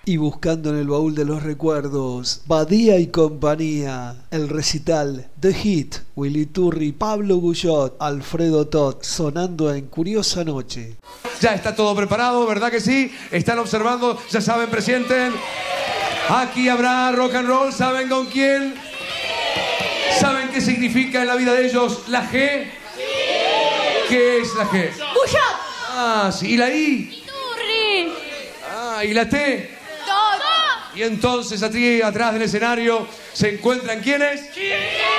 [SPEAKER 3] Y buscando en el baúl de los recuerdos, Badía y compañía, el recital The Hit, Willy Turri, Pablo Guyot, Alfredo Tot, sonando en Curiosa Noche.
[SPEAKER 15] Ya está todo preparado, ¿verdad que sí? Están observando, ya saben, presienten. Aquí habrá rock and roll, ¿saben con quién? ¿Saben qué significa en la vida de ellos la G? ¿Qué es la G?
[SPEAKER 12] Guyot.
[SPEAKER 15] Ah, sí. ¿Y la I?
[SPEAKER 12] Turri.
[SPEAKER 15] Ah, ¿y la T? Y entonces atrás del escenario se encuentran quiénes?
[SPEAKER 2] Con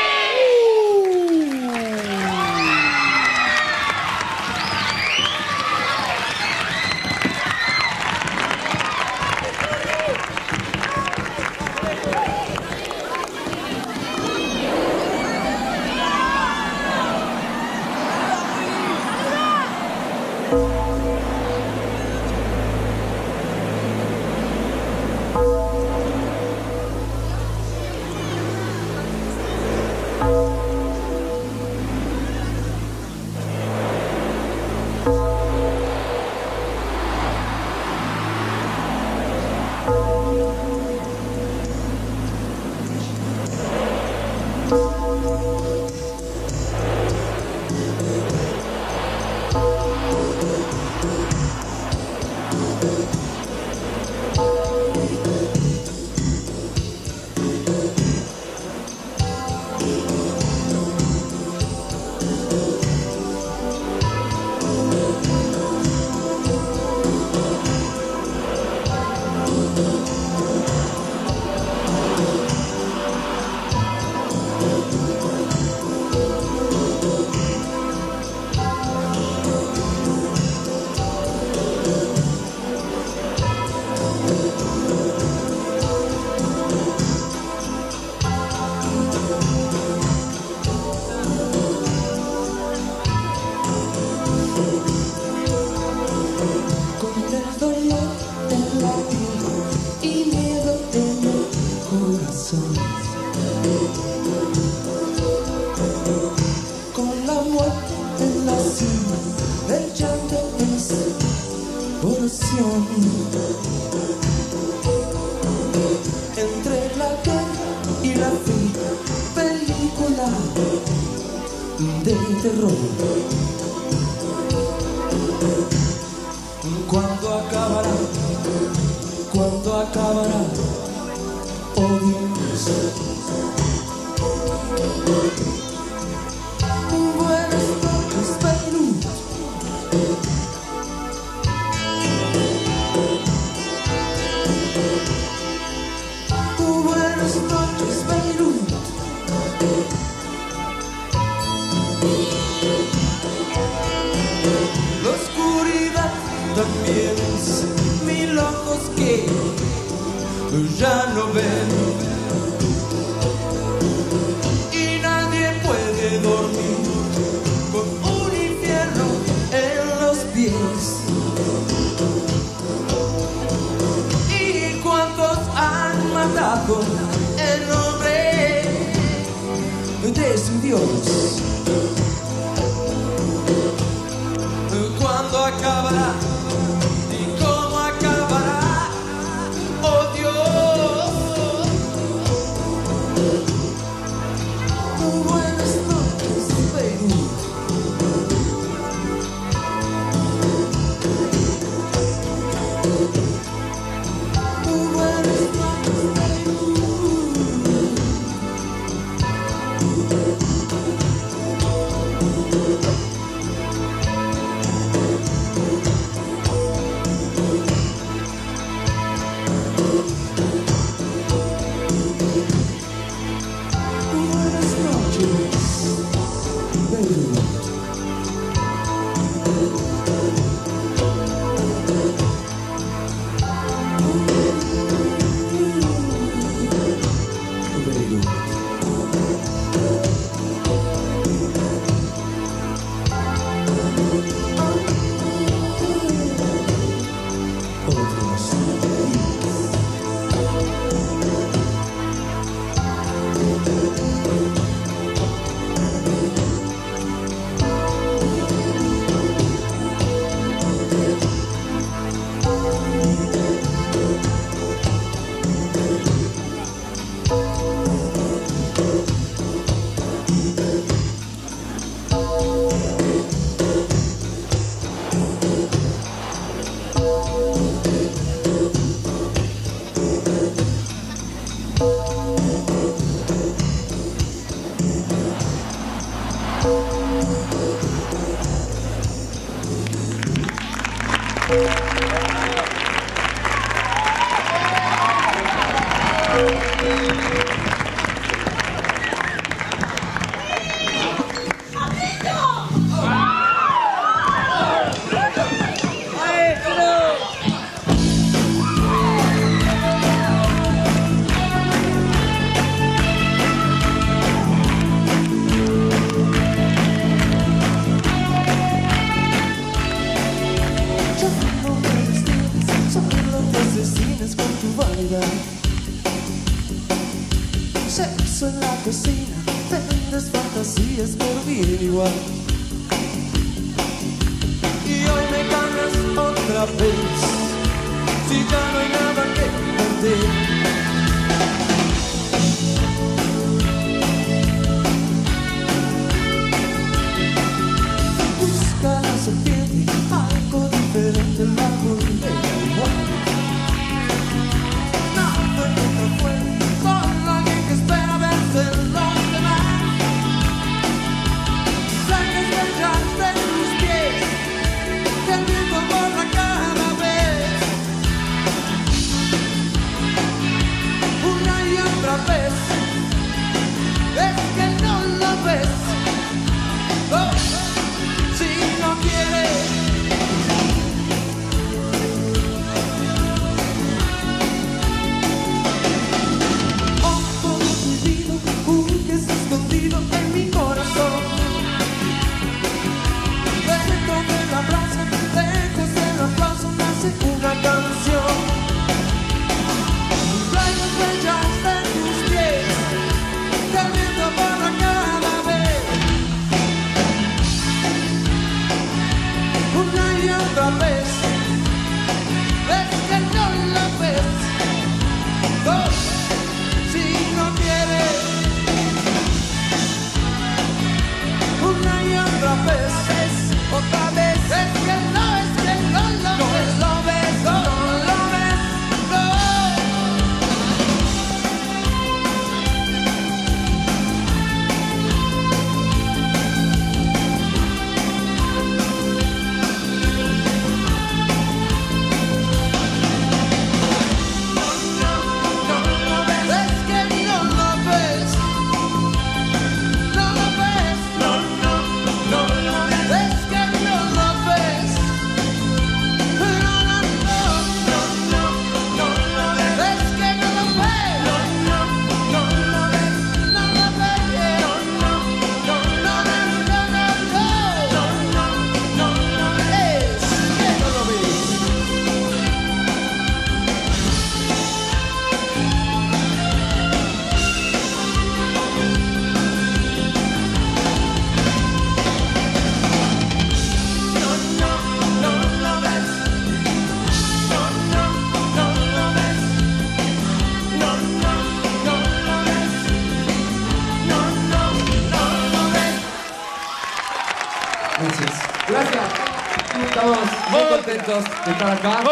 [SPEAKER 14] estar acá.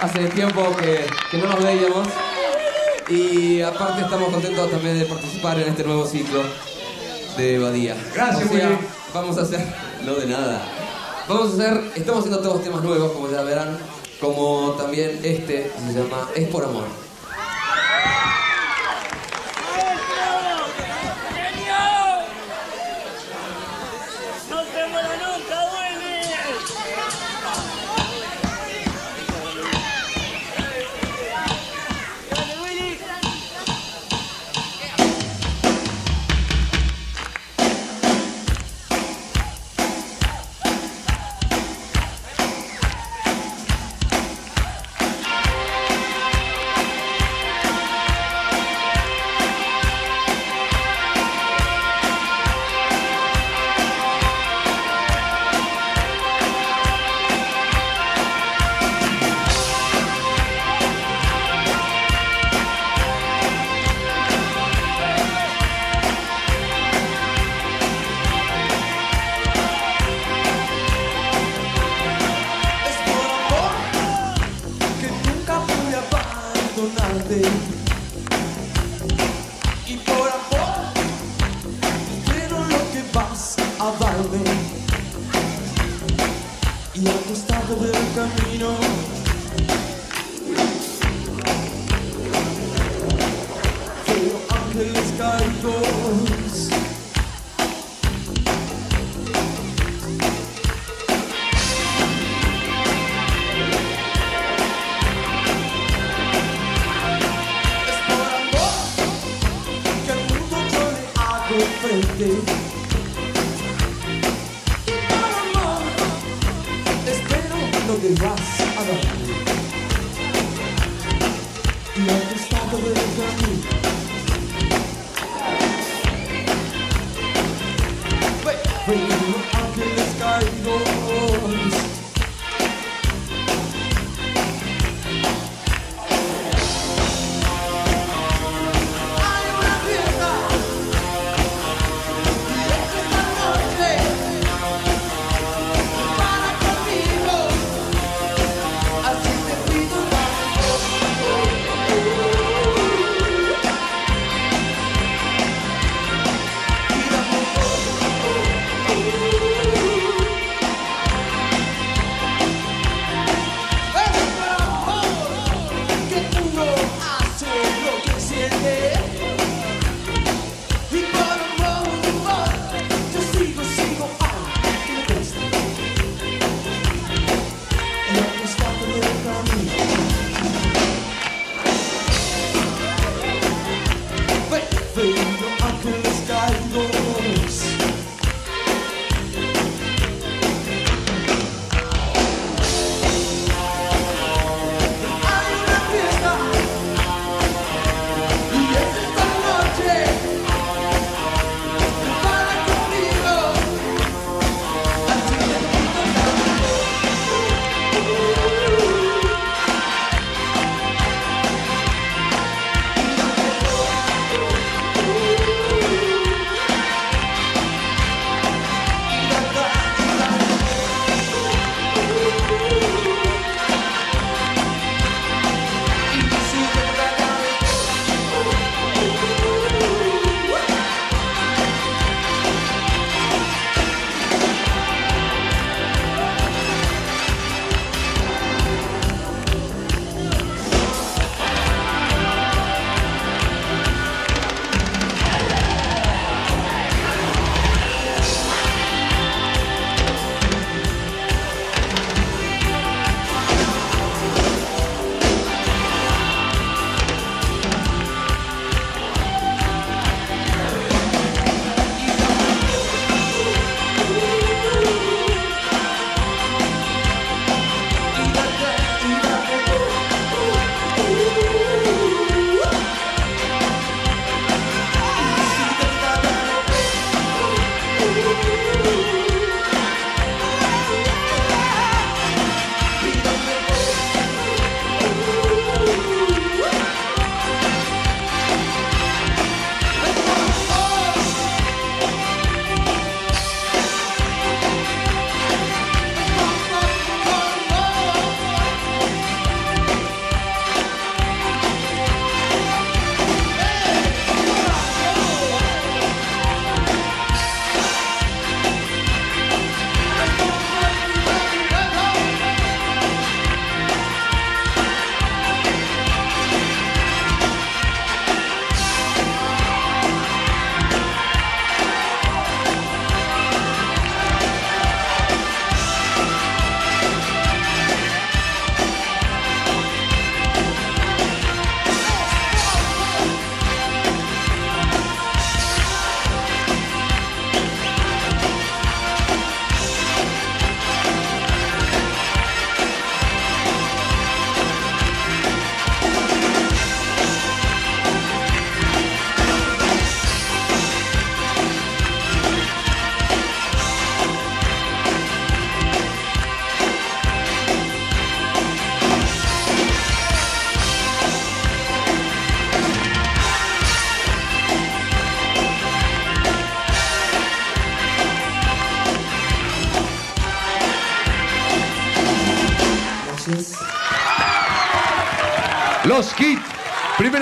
[SPEAKER 14] Hace tiempo que, que no nos veíamos. Y aparte estamos contentos también de participar en este nuevo ciclo de Badía.
[SPEAKER 15] Gracias,
[SPEAKER 14] o Vamos a hacer... No de nada. Vamos a hacer... Estamos haciendo todos temas nuevos, como ya verán. Como también este, se llama Es por Amor.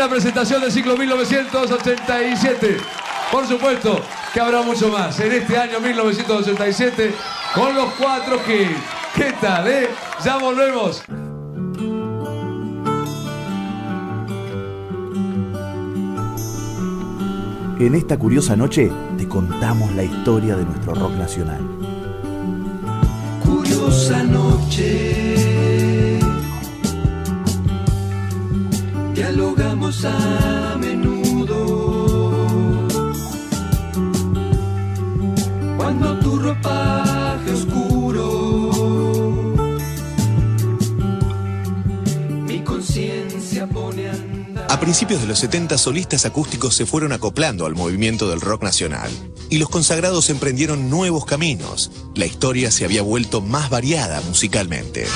[SPEAKER 15] Presentación del ciclo 1987. Por supuesto que habrá mucho más en este año 1987 con los cuatro Kids. ¿Qué tal, eh? Ya volvemos.
[SPEAKER 1] En esta curiosa noche te contamos la historia de nuestro rock nacional.
[SPEAKER 2] Curiosa noche. A menudo. Cuando tu ropaje oscuro. Mi conciencia pone a.
[SPEAKER 16] A principios de los 70, solistas acústicos se fueron acoplando al movimiento del rock nacional. Y los consagrados emprendieron nuevos caminos. La historia se había vuelto más variada musicalmente.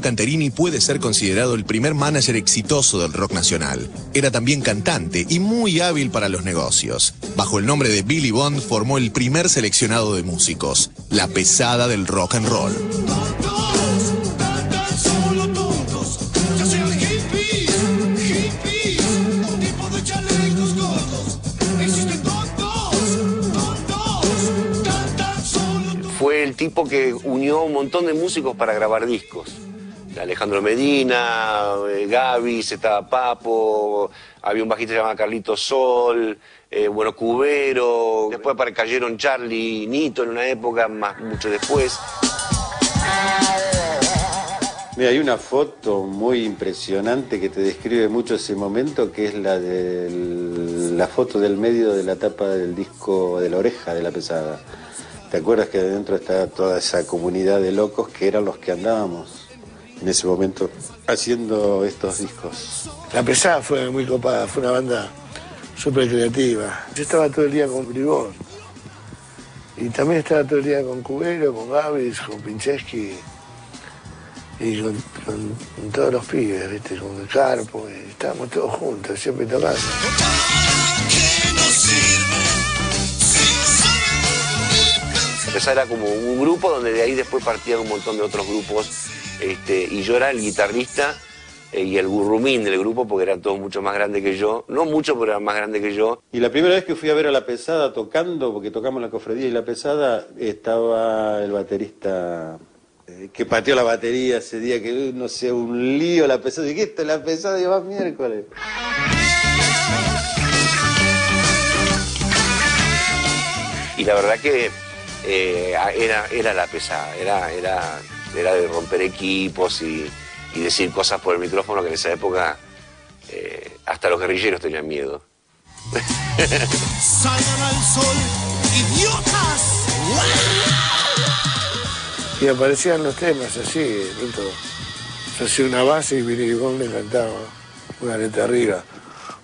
[SPEAKER 16] Canterini puede ser considerado el primer manager exitoso del rock nacional. Era también cantante y muy hábil para los negocios. Bajo el nombre de Billy Bond formó el primer seleccionado de músicos, la pesada del rock and roll.
[SPEAKER 17] Fue el tipo que unió un montón de músicos para grabar discos. Alejandro Medina, eh, Gaby, estaba Papo, había un bajista llamado Carlito Sol, eh, bueno, Cubero, después cayeron Charlie Nito en una época, más mucho después.
[SPEAKER 18] Mira, hay una foto muy impresionante que te describe mucho ese momento, que es la de la foto del medio de la tapa del disco de la oreja de la pesada. ¿Te acuerdas que adentro está toda esa comunidad de locos que eran los que andábamos en ese momento haciendo estos discos?
[SPEAKER 19] La pesada fue muy copada, fue una banda súper creativa. Yo estaba todo el día con Bribón. Y también estaba todo el día con Cubero, con Gavis, con Pincheski y con, con- con todos los pibes, ¿viste? Con el Carpo. y estábamos todos juntos, siempre tocando.
[SPEAKER 17] La pesada era como un grupo donde de ahí después partían un montón de otros grupos. Este, y yo era el guitarrista eh, y el gurrumín del grupo porque eran todos mucho más grandes que yo. No mucho, pero eran más grandes que yo.
[SPEAKER 18] Y la primera vez que fui a ver a La Pesada tocando, porque tocamos la cofradía y La Pesada, estaba el baterista eh, que pateó la batería ese día, que no sé, un lío La Pesada. Dije, esto es La Pesada y va miércoles.
[SPEAKER 17] Y la verdad que eh, era, era la pesada, era, era, era de romper equipos y, y decir cosas por el micrófono que en esa época eh, hasta los guerrilleros tenían miedo.
[SPEAKER 20] Salgan al sol, idiotas.
[SPEAKER 19] Y aparecían los temas así, Nito. Yo hacía una base y Billy le cantaba una letra arriba,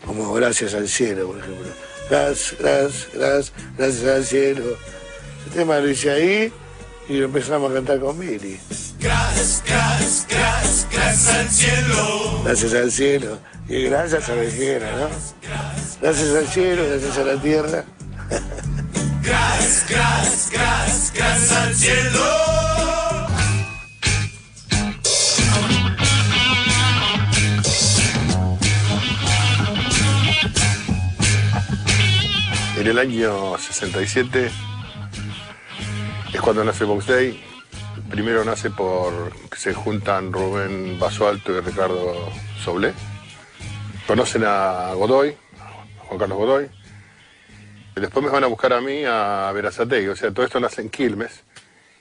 [SPEAKER 19] como Gracias al cielo, por ejemplo. Gracias, gracias, gracias, gracias al cielo. Ese tema lo hice ahí y lo empezamos a cantar con Billy.
[SPEAKER 20] Gracias, gracias, gracias, gracias al cielo.
[SPEAKER 19] Gracias al cielo. Y gracias a la tierra, ¿no? Gracias al cielo, gracias a la tierra.
[SPEAKER 20] Gracias, gracias, gracias, gracias al cielo.
[SPEAKER 21] En el año 67 es cuando nace Box Day. Primero nace por que se juntan Rubén Basualto y Ricardo Soblé. Conocen a Godoy, Juan Carlos Godoy. Después me van a buscar a mí a Verazategui. O sea, todo esto nace en Quilmes.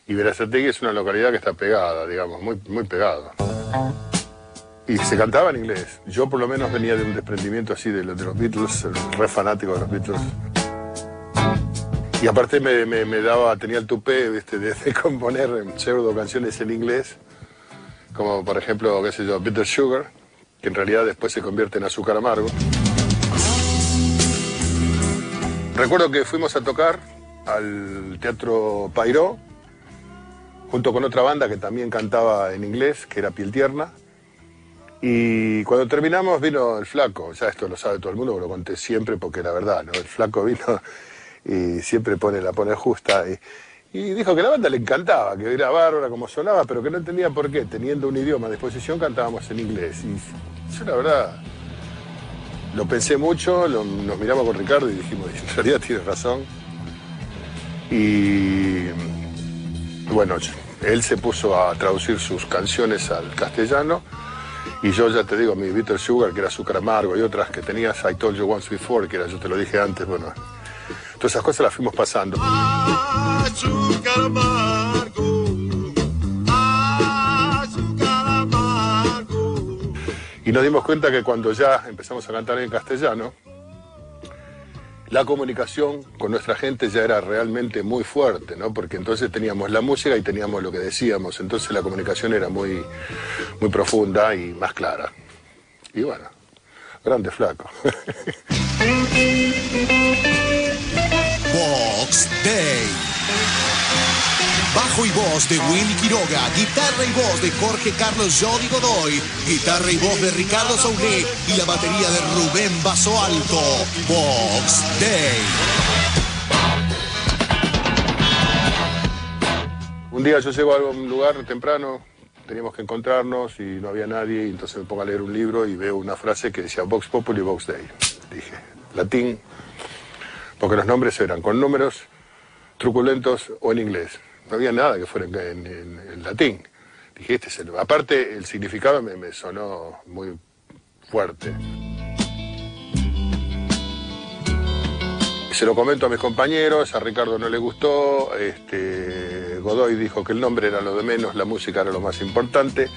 [SPEAKER 21] Y Verazategui es una localidad que está pegada, digamos, muy, muy pegada. Y se cantaba en inglés. Yo por lo menos venía de un desprendimiento así de, los- de los Beatles, re fanático de los Beatles. Y aparte me, daba, tenía el tupé ¿viste? De, de componer pseudo canciones en inglés, como por ejemplo, qué sé yo, Bitter Sugar, que en realidad después se convierte en azúcar amargo. Recuerdo que fuimos a tocar al Teatro Pairó, junto con otra banda que también cantaba en inglés, que era Piel Tierna. Y cuando terminamos vino el flaco, ya esto lo sabe todo el mundo, lo conté siempre porque la verdad, ¿no? El flaco vino y siempre pone la pone justa. Y, y dijo que la banda le encantaba, que era bárbara como sonaba, pero que no entendía por qué, teniendo un idioma a disposición, cantábamos en inglés. Y yo la verdad lo pensé mucho, lo- nos miramos con Ricardo y dijimos, en realidad tienes razón. Y bueno, él se puso a traducir sus canciones al castellano y yo ya te digo, mi Bitter Sugar, que era azúcar amargo, y otras que tenías I Told You Once Before, que era yo te lo dije antes, bueno, todas esas cosas las fuimos pasando.
[SPEAKER 13] Azúcar amargo, azúcar amargo.
[SPEAKER 21] Y nos dimos cuenta que cuando ya empezamos a cantar en castellano, la comunicación con nuestra gente ya era realmente muy fuerte, ¿no? Porque entonces teníamos la música y teníamos lo que decíamos, entonces la comunicación era muy, muy profunda y más clara. Y bueno, grande flaco.
[SPEAKER 16] Box Day. Bajo y voz de Willy Quiroga, guitarra y voz de Jorge Carlos Jody Godoy, guitarra y voz de Ricardo Saulé y la batería de Rubén Baso Alto. Box Day.
[SPEAKER 21] Un día yo llego a un lugar temprano, teníamos que encontrarnos y no había nadie, entonces me pongo a leer un libro y veo una frase que decía Vox Populi, Vox Day. Dije, latín, porque los nombres eran con números truculentos o en inglés. No había nada que fuera en, latín. Dije, este es el... Aparte, el significado me, me sonó muy fuerte. Se lo comento a mis compañeros, a Ricardo no le gustó, este, Godoy dijo que el nombre era lo de menos, la música era lo más importante,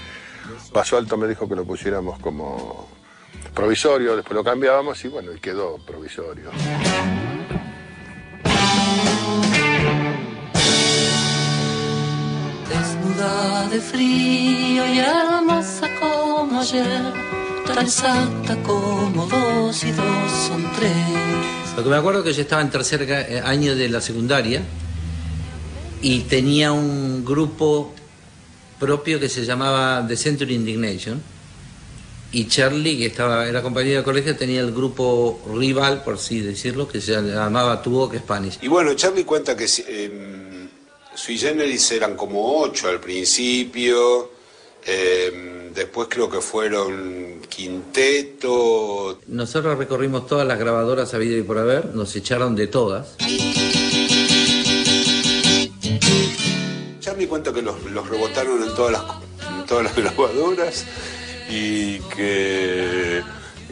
[SPEAKER 21] Paso Alto me dijo que lo pusiéramos como provisorio, después lo cambiábamos y bueno, y quedó provisorio.
[SPEAKER 22] Desnuda de frío y hermosa como ayer, tan exacta como dos y dos son tres.
[SPEAKER 23] Lo que me acuerdo que yo estaba en tercer eh, año de la secundaria y tenía un grupo propio que se llamaba The Century Indignation y Charlie, que estaba, era compañero de colegio, tenía el grupo rival, por así decirlo, que se llamaba Tu Boca Spanish.
[SPEAKER 24] Y bueno, Charlie cuenta que eh, Sui Generis eran como ocho al principio, eh, después creo que fueron quinteto.
[SPEAKER 23] Nosotros recorrimos todas las grabadoras habido y por haber, nos echaron de todas.
[SPEAKER 24] Charlie cuenta que los, los rebotaron en todas las, en todas las grabadoras y que,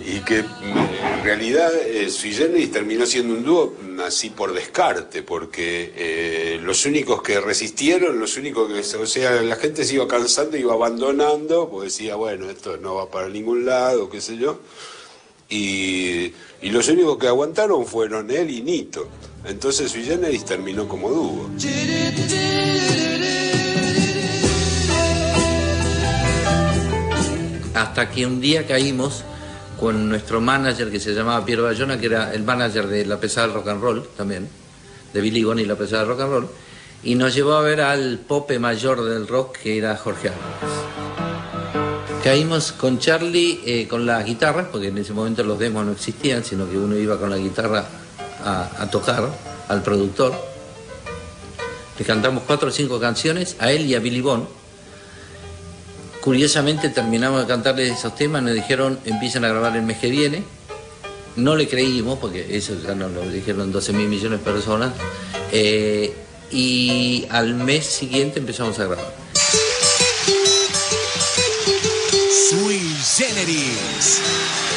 [SPEAKER 24] y que en realidad eh, Sui terminó siendo un dúo mm, así por descarte, porque eh, los únicos que resistieron, los únicos que, o sea, la gente se iba cansando, iba abandonando, porque decía, bueno, esto no va para ningún lado, qué sé yo. Y, y los únicos que aguantaron fueron él y Nito. Entonces Sui Generis terminó como dúo.
[SPEAKER 23] Hasta que un día caímos con nuestro manager que se llamaba Piero Bayona, que era el manager de La Pesada del Rock and Roll también, de Billy Gunn y La Pesada del Rock and Roll, y nos llevó a ver al pope mayor del rock que era Jorge Álvarez. Caímos con Charlie eh, con las guitarras, porque en ese momento los demos no existían, sino que uno iba con la guitarra a, a tocar al productor. Le cantamos cuatro o cinco canciones a él y a Billy Bond. Curiosamente terminamos de cantarle esos temas, nos dijeron empiezan a grabar el mes que viene. No le creímos, porque eso ya nos lo dijeron 12 mil millones de personas. Eh, y al mes siguiente empezamos a grabar.
[SPEAKER 16] Sui Generis.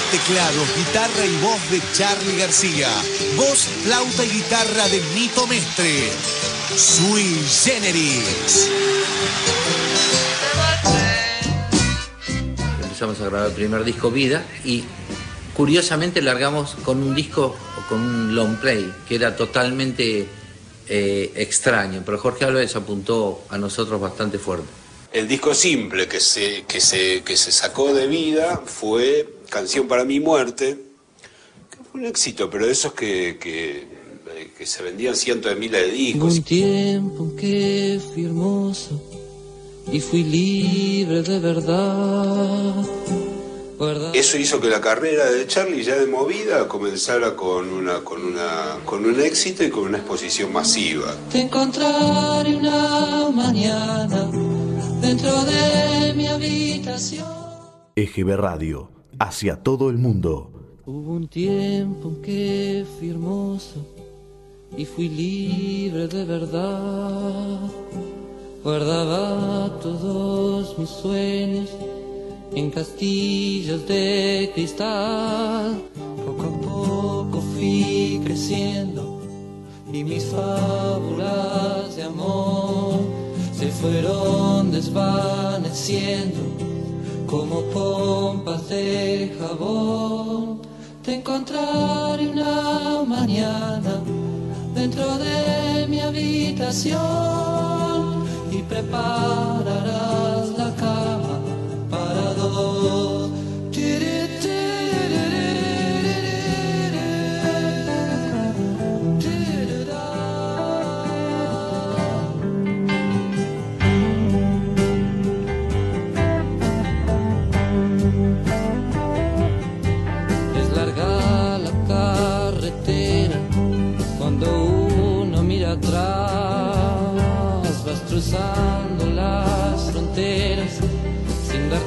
[SPEAKER 16] Teclados, guitarra y voz de Charlie García. Voz, flauta y guitarra de Nito Mestre. Sui Generis.
[SPEAKER 23] Empezamos a grabar el primer disco Vida y curiosamente largamos con un disco, con un long play, que era totalmente eh, extraño, pero Jorge Álvarez apuntó a nosotros bastante fuerte.
[SPEAKER 24] El disco simple que se, que se, que se sacó de vida fue Canción para mi muerte, que fue un éxito, pero de esos que, que, que se vendían cientos de miles de discos.
[SPEAKER 22] un tiempo que fui hermoso y fui libre de verdad. Guarda-
[SPEAKER 24] Eso hizo que la carrera de Charlie ya de movida comenzara con, una, con, una, con un éxito y con una exposición masiva.
[SPEAKER 22] Te encontraré una mañana dentro de mi habitación.
[SPEAKER 1] EGB Radio, hacia todo el mundo,
[SPEAKER 22] Hubo un tiempo en que fui hermoso y fui libre de verdad. Guardaba todos mis sueños en castillos de cristal. Poco a poco fui creciendo y mis fábulas de amor se fueron desvaneciendo como pompas de jabón. Te encontraré una mañana dentro de mi habitación y prepararás la cama para dos.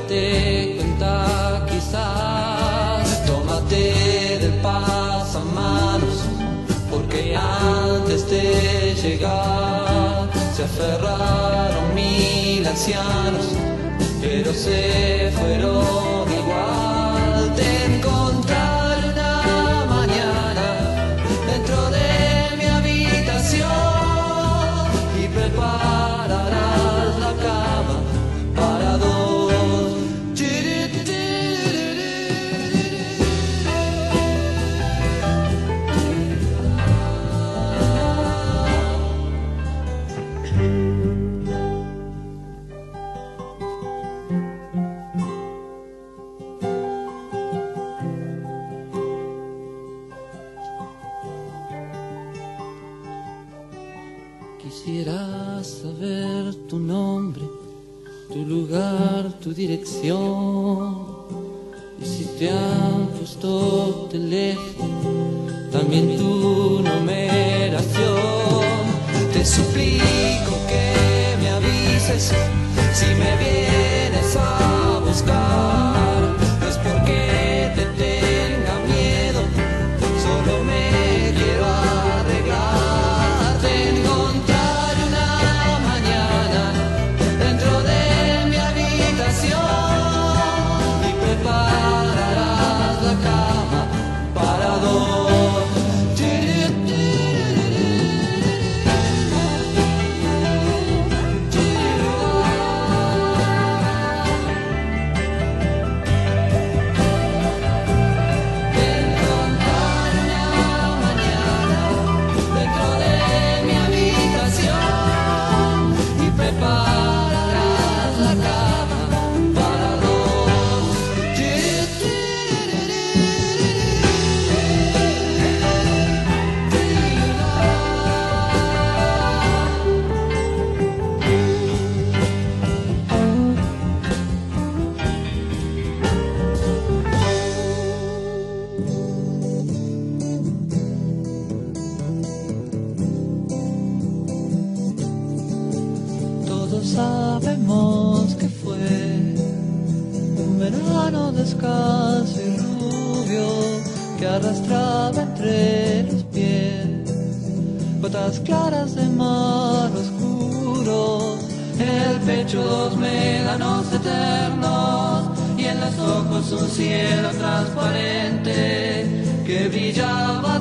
[SPEAKER 22] Sin darte cuenta quizás. Tómate del pasamanos porque antes de llegar se aferraron mil ancianos, pero se fueron igual. Tu dirección. Y si te han puesto teléfono, también tu numeración. Te suplico que me avises si me vienes a buscar. Claras de mar oscuro, el pecho dos médanos eternos. Y en los ojos un cielo transparente que brillaba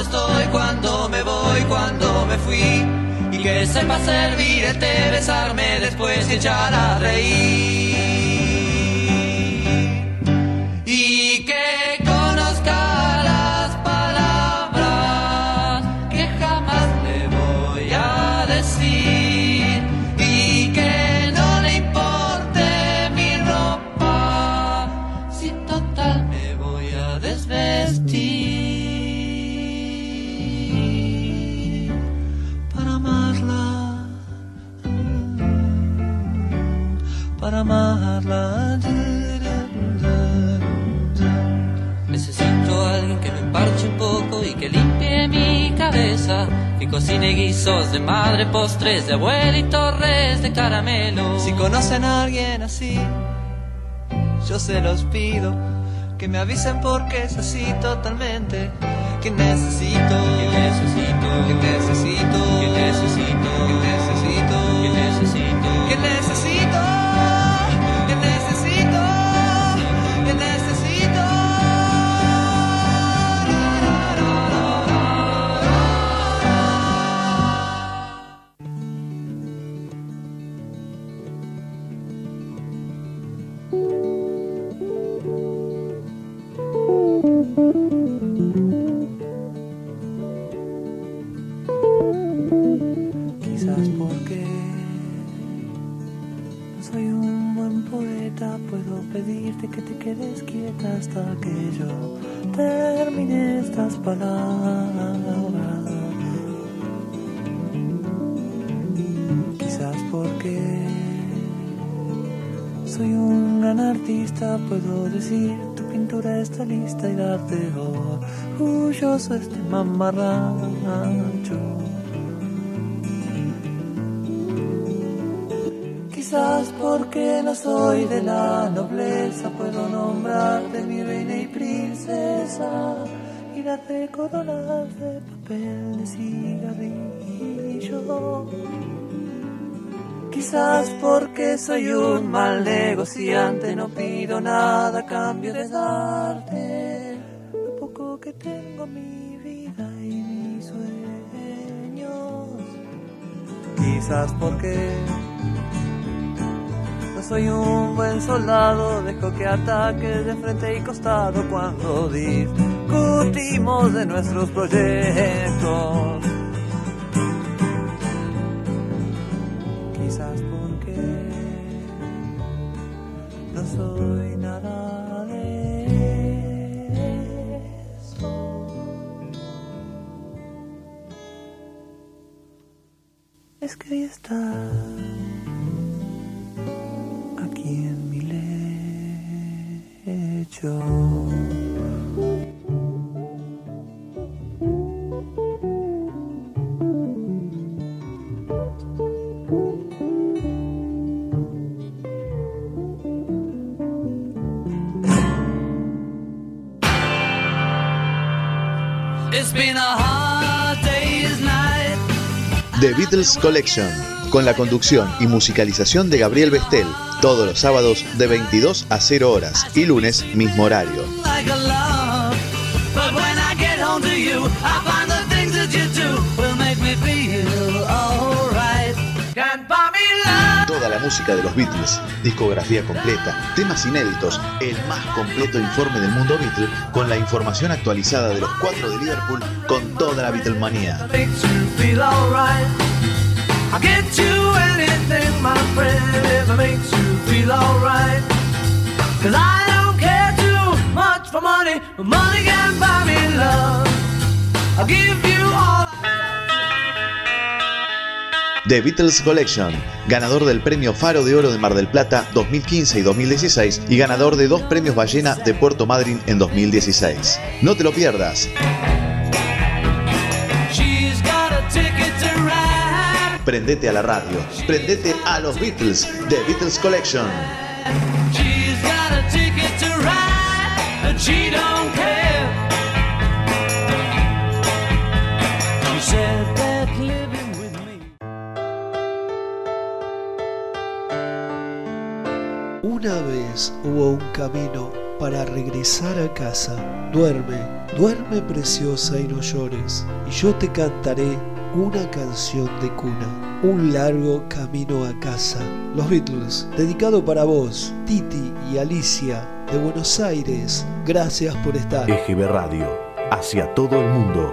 [SPEAKER 22] estoy, cuando me voy, cuando me fui. Y que sepa servirte, besarme después y echar a reír. Necesito a alguien que me parche un poco y que limpie mi cabeza. Que cocine guisos de madre, postres de abuela y torres de caramelo.
[SPEAKER 2] Si conocen a alguien así, yo se los pido. Que me avisen porque es así totalmente. Que necesito, que necesito, que necesito, que necesito, que necesito, que necesito, que necesito, lista y darte orgulloso este mamarracho. Quizás porque no soy de la nobleza, puedo nombrarte mi reina y princesa y darte coronas de papel de cigarrillo. Quizás porque soy un mal negociante, no pido nada a cambio de darte lo poco que tengo mi vida y mis sueños. Quizás porque no soy un buen soldado, dejo que ataques de frente y costado cuando discutimos de nuestros proyectos. No soy nada de eso. Es que hoy está aquí en mi lecho.
[SPEAKER 1] The Beatles Collection, con la conducción y musicalización de Gabriel Bestel, todos los sábados de 22 a 0 horas y lunes mismo horario. música de los Beatles, discografía completa, temas inéditos, el más completo informe del mundo Beatle con la información actualizada de los cuatro de Liverpool con toda la Beatlemanía.
[SPEAKER 2] I'll give you all The Beatles Collection, ganador del Premio Faro de Oro de Mar del Plata 2015 y 2016 y ganador de dos premios Ballena de Puerto Madryn en 2016. No te lo pierdas. Prendete a la radio, prendete a los Beatles, The Beatles Collection.
[SPEAKER 25] She don't care.
[SPEAKER 3] Una vez hubo un camino para regresar a casa. Duerme, duerme preciosa y no llores, y yo te cantaré una canción de cuna. Un largo camino a casa. Los Beatles, dedicado para vos, Titi y Alicia, de Buenos Aires. Gracias por estar.
[SPEAKER 2] EGB Radio, hacia todo el mundo.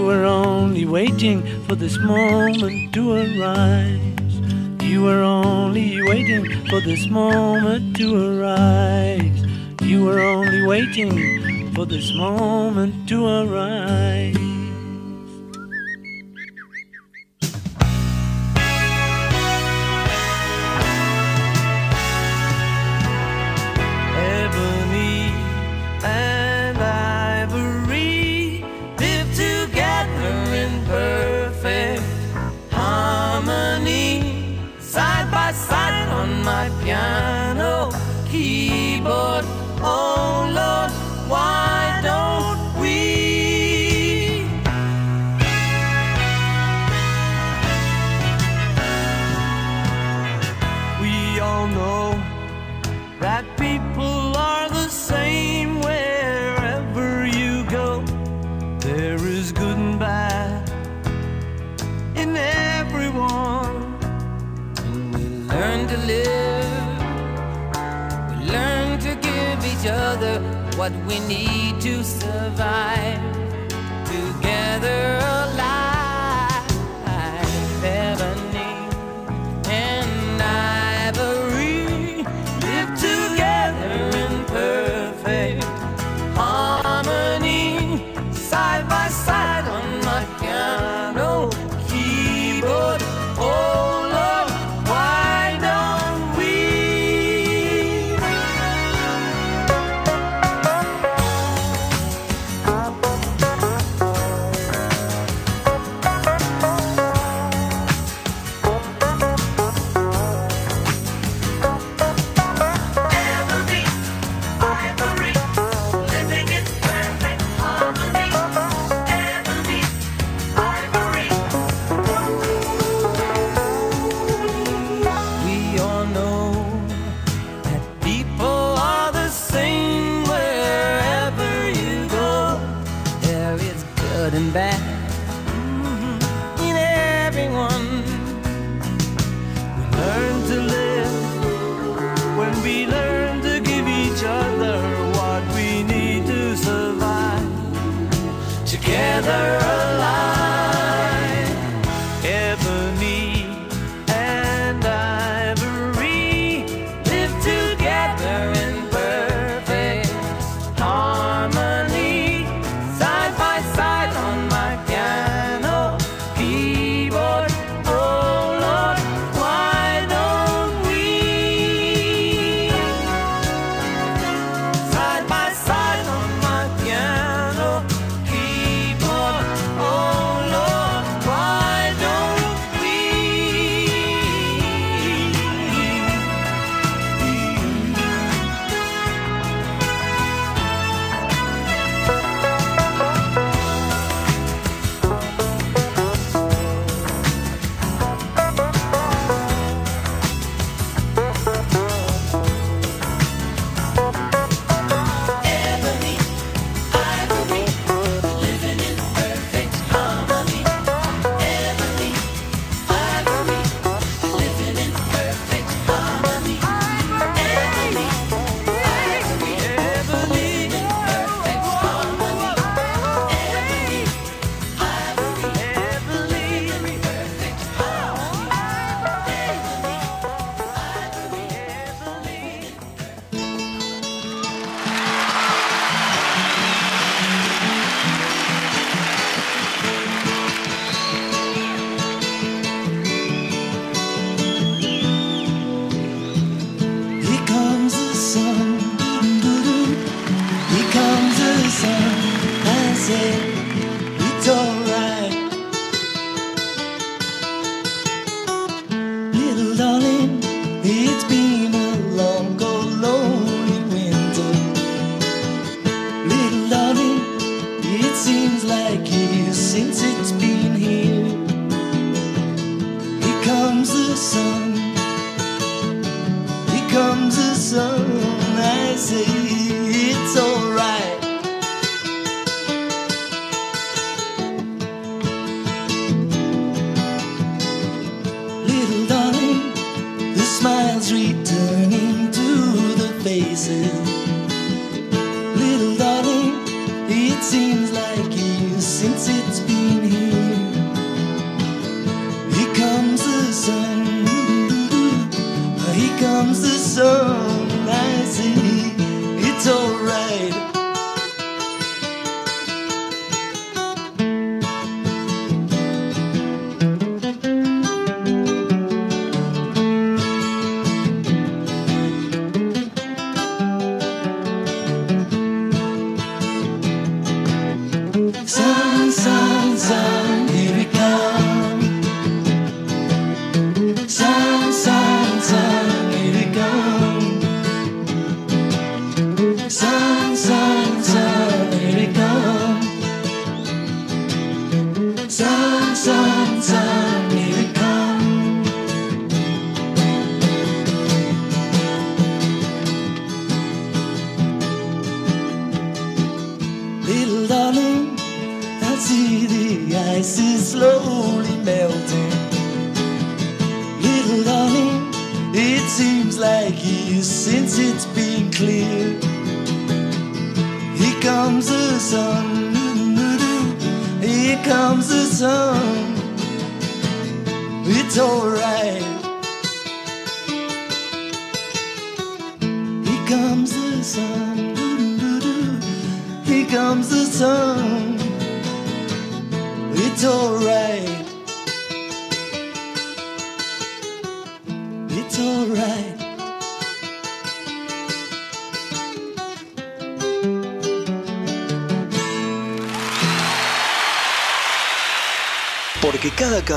[SPEAKER 26] You were only waiting for this moment to arise. You were only waiting for this moment to arise. You were only waiting for this moment to arise.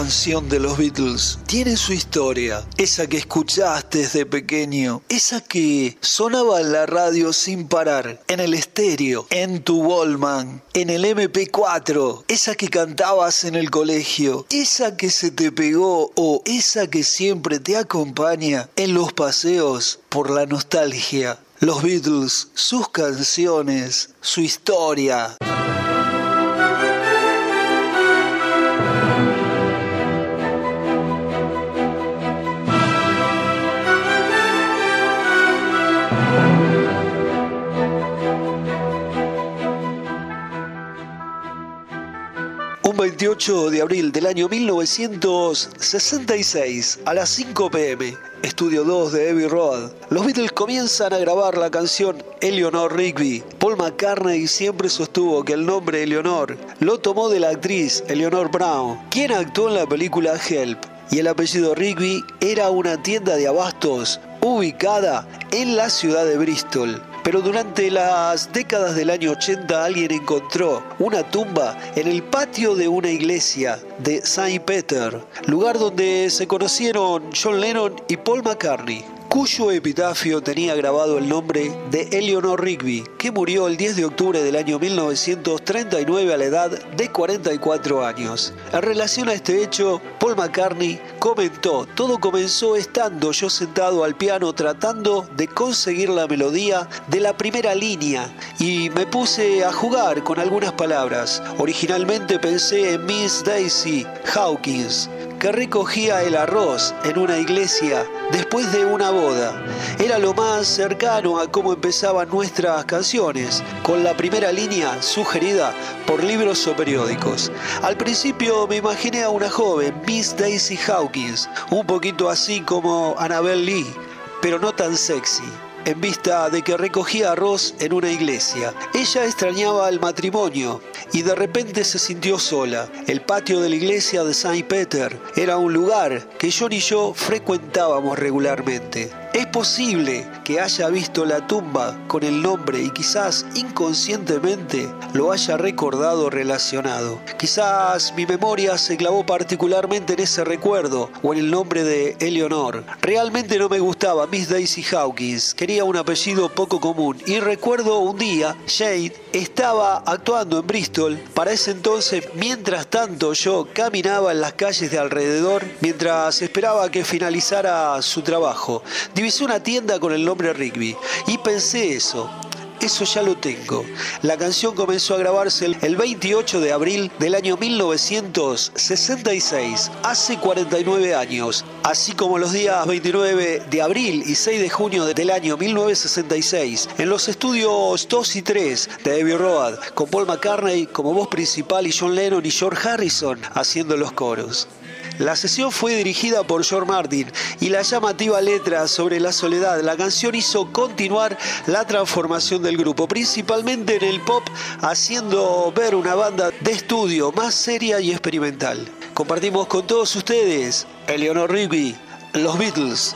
[SPEAKER 3] Canción de los Beatles tiene su historia, esa que escuchaste desde pequeño, esa que sonaba en la radio sin parar, en el estéreo, en tu Wallman, en el MP4, esa que cantabas en el colegio, esa que se te pegó o esa que siempre te acompaña en los paseos por la nostalgia. Los Beatles, sus canciones, su historia. Un 28 de abril del año 1966, a las 5 pm, estudio 2 de Abbey Road, los Beatles comienzan a grabar la canción Eleanor Rigby. Paul McCartney siempre sostuvo que el nombre Eleanor lo tomó de la actriz Eleanor Brown, quien actuó en la película Help, y el apellido Rigby era una tienda de abastos ubicada en la ciudad de Bristol. Pero durante las décadas del año 80 alguien encontró una tumba en el patio de una iglesia de Saint Peter, lugar donde se conocieron John Lennon y Paul McCartney, cuyo epitafio tenía grabado el nombre de Eleanor Rigby, que murió el 10 de octubre del año 1939 a la edad de 44 años. En relación a este hecho, Paul McCartney comentó, todo comenzó estando yo sentado al piano tratando de conseguir la melodía de la primera línea y me puse a jugar con algunas palabras. Originalmente pensé en Miss Daisy Hawkins, que recogía el arroz en una iglesia después de una boda. Era lo más cercano a cómo empezaban nuestras canciones, con la primera línea sugerida por libros o periódicos. Al principio me imaginé a una joven, Miss Daisy Hawkins, un poquito así como Annabel Lee, pero no tan sexy en vista de que recogía arroz en una iglesia. Ella extrañaba el matrimonio y de repente se sintió sola. El patio de la iglesia de Saint Peter era un lugar que John y yo frecuentábamos regularmente. Es posible que haya visto la tumba con el nombre y quizás inconscientemente lo haya recordado relacionado. Quizás mi memoria se clavó particularmente en ese recuerdo o en el nombre de Eleonor. Realmente no me gustaba Miss Daisy Hawkins. Quería un apellido poco común y recuerdo un día, Shade estaba actuando en Bristol. Para ese entonces, mientras tanto, yo caminaba en las calles de alrededor mientras esperaba que finalizara su trabajo. Divisé una tienda con el nombre Rigby y pensé eso. Eso ya lo tengo. La canción comenzó a grabarse el- el 28 de abril del año 1966, hace 49 años, así como los días 29 de abril y 6 de junio del año 1966, en los estudios 2 y 3 de Abbey Road, con Paul McCartney como voz principal y John Lennon y George Harrison haciendo los coros. La sesión fue dirigida por George Martin y la llamativa letra sobre la soledad la canción hizo continuar la transformación del grupo, principalmente en el pop, haciendo ver una banda de estudio más seria y experimental. Compartimos con todos ustedes Eleanor Rigby, los Beatles.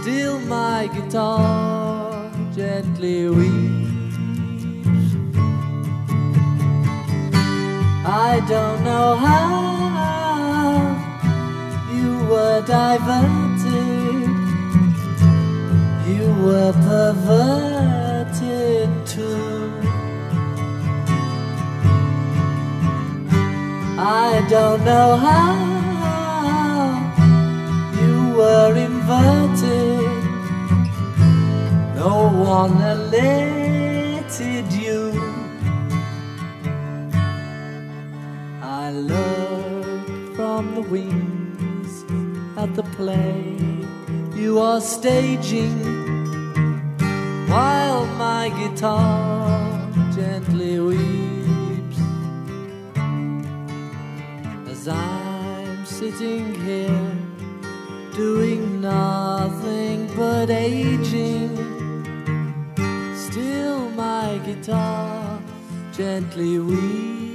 [SPEAKER 26] Still, my guitar gently weeps. I don't know how you were diverted, you were perverted too. I don't know how you were inverted. No one elected you. I look from the wings at the play you are staging while my guitar gently weeps as I'm sitting here doing nothing but aging. My guitar gently weeps.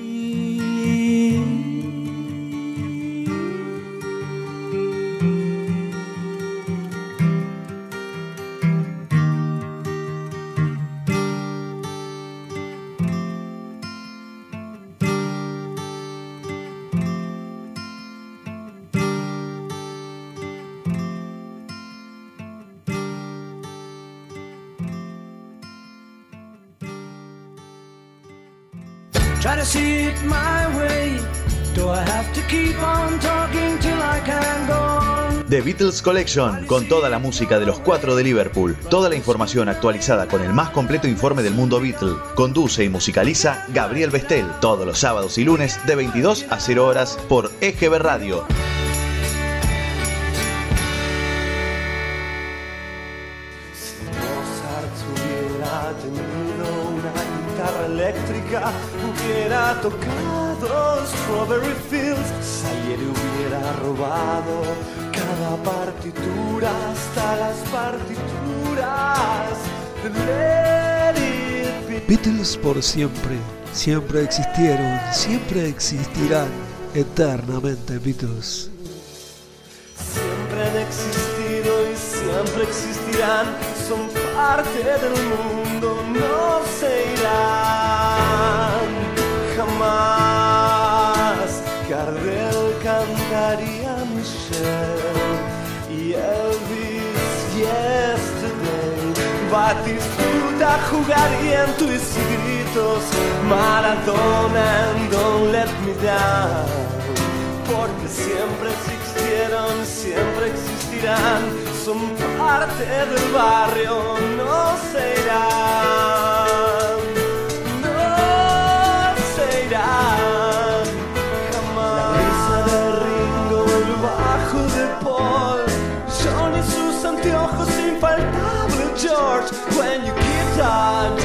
[SPEAKER 1] The Beatles Collection, con toda la música de los cuatro de Liverpool, toda la información actualizada con el más completo informe del mundo Beatle. Conduce y musicaliza Gabriel Bestel, todos los sábados y lunes de 22 a 0 horas por EGB Radio.
[SPEAKER 27] Eléctrica, hubiera tocado Strawberry Fields. Salieri hubiera robado cada partitura hasta las partituras de.
[SPEAKER 3] Beatles por siempre, siempre existieron, siempre existirán, eternamente Beatles.
[SPEAKER 27] Siempre han existido y siempre existirán, son parte del mundo, no se irán jamás. Gardel cantaría Michelle Batistuta jugaría en tus gritos, Maradona Don't Let Me Down. Porque siempre existieron, siempre existirán, son parte del barrio, no se tan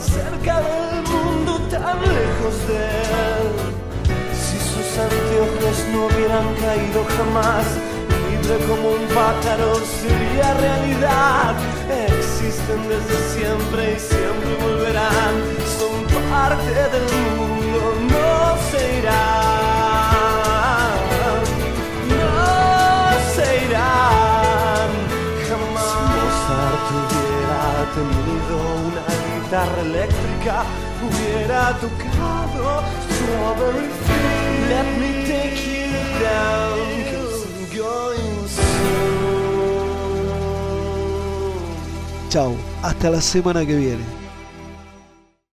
[SPEAKER 27] cerca del mundo, tan lejos de él. Si sus anteojos no hubieran caído jamás, libre como un pájaro sería realidad. Existen desde siempre y siempre volverán, son parte del mundo, no se irán. Tenido una guitarra eléctrica, hubiera tocado Strawberry Fields. Let me take you down, 'cause I'm going soon.
[SPEAKER 3] Chao, hasta la semana que viene.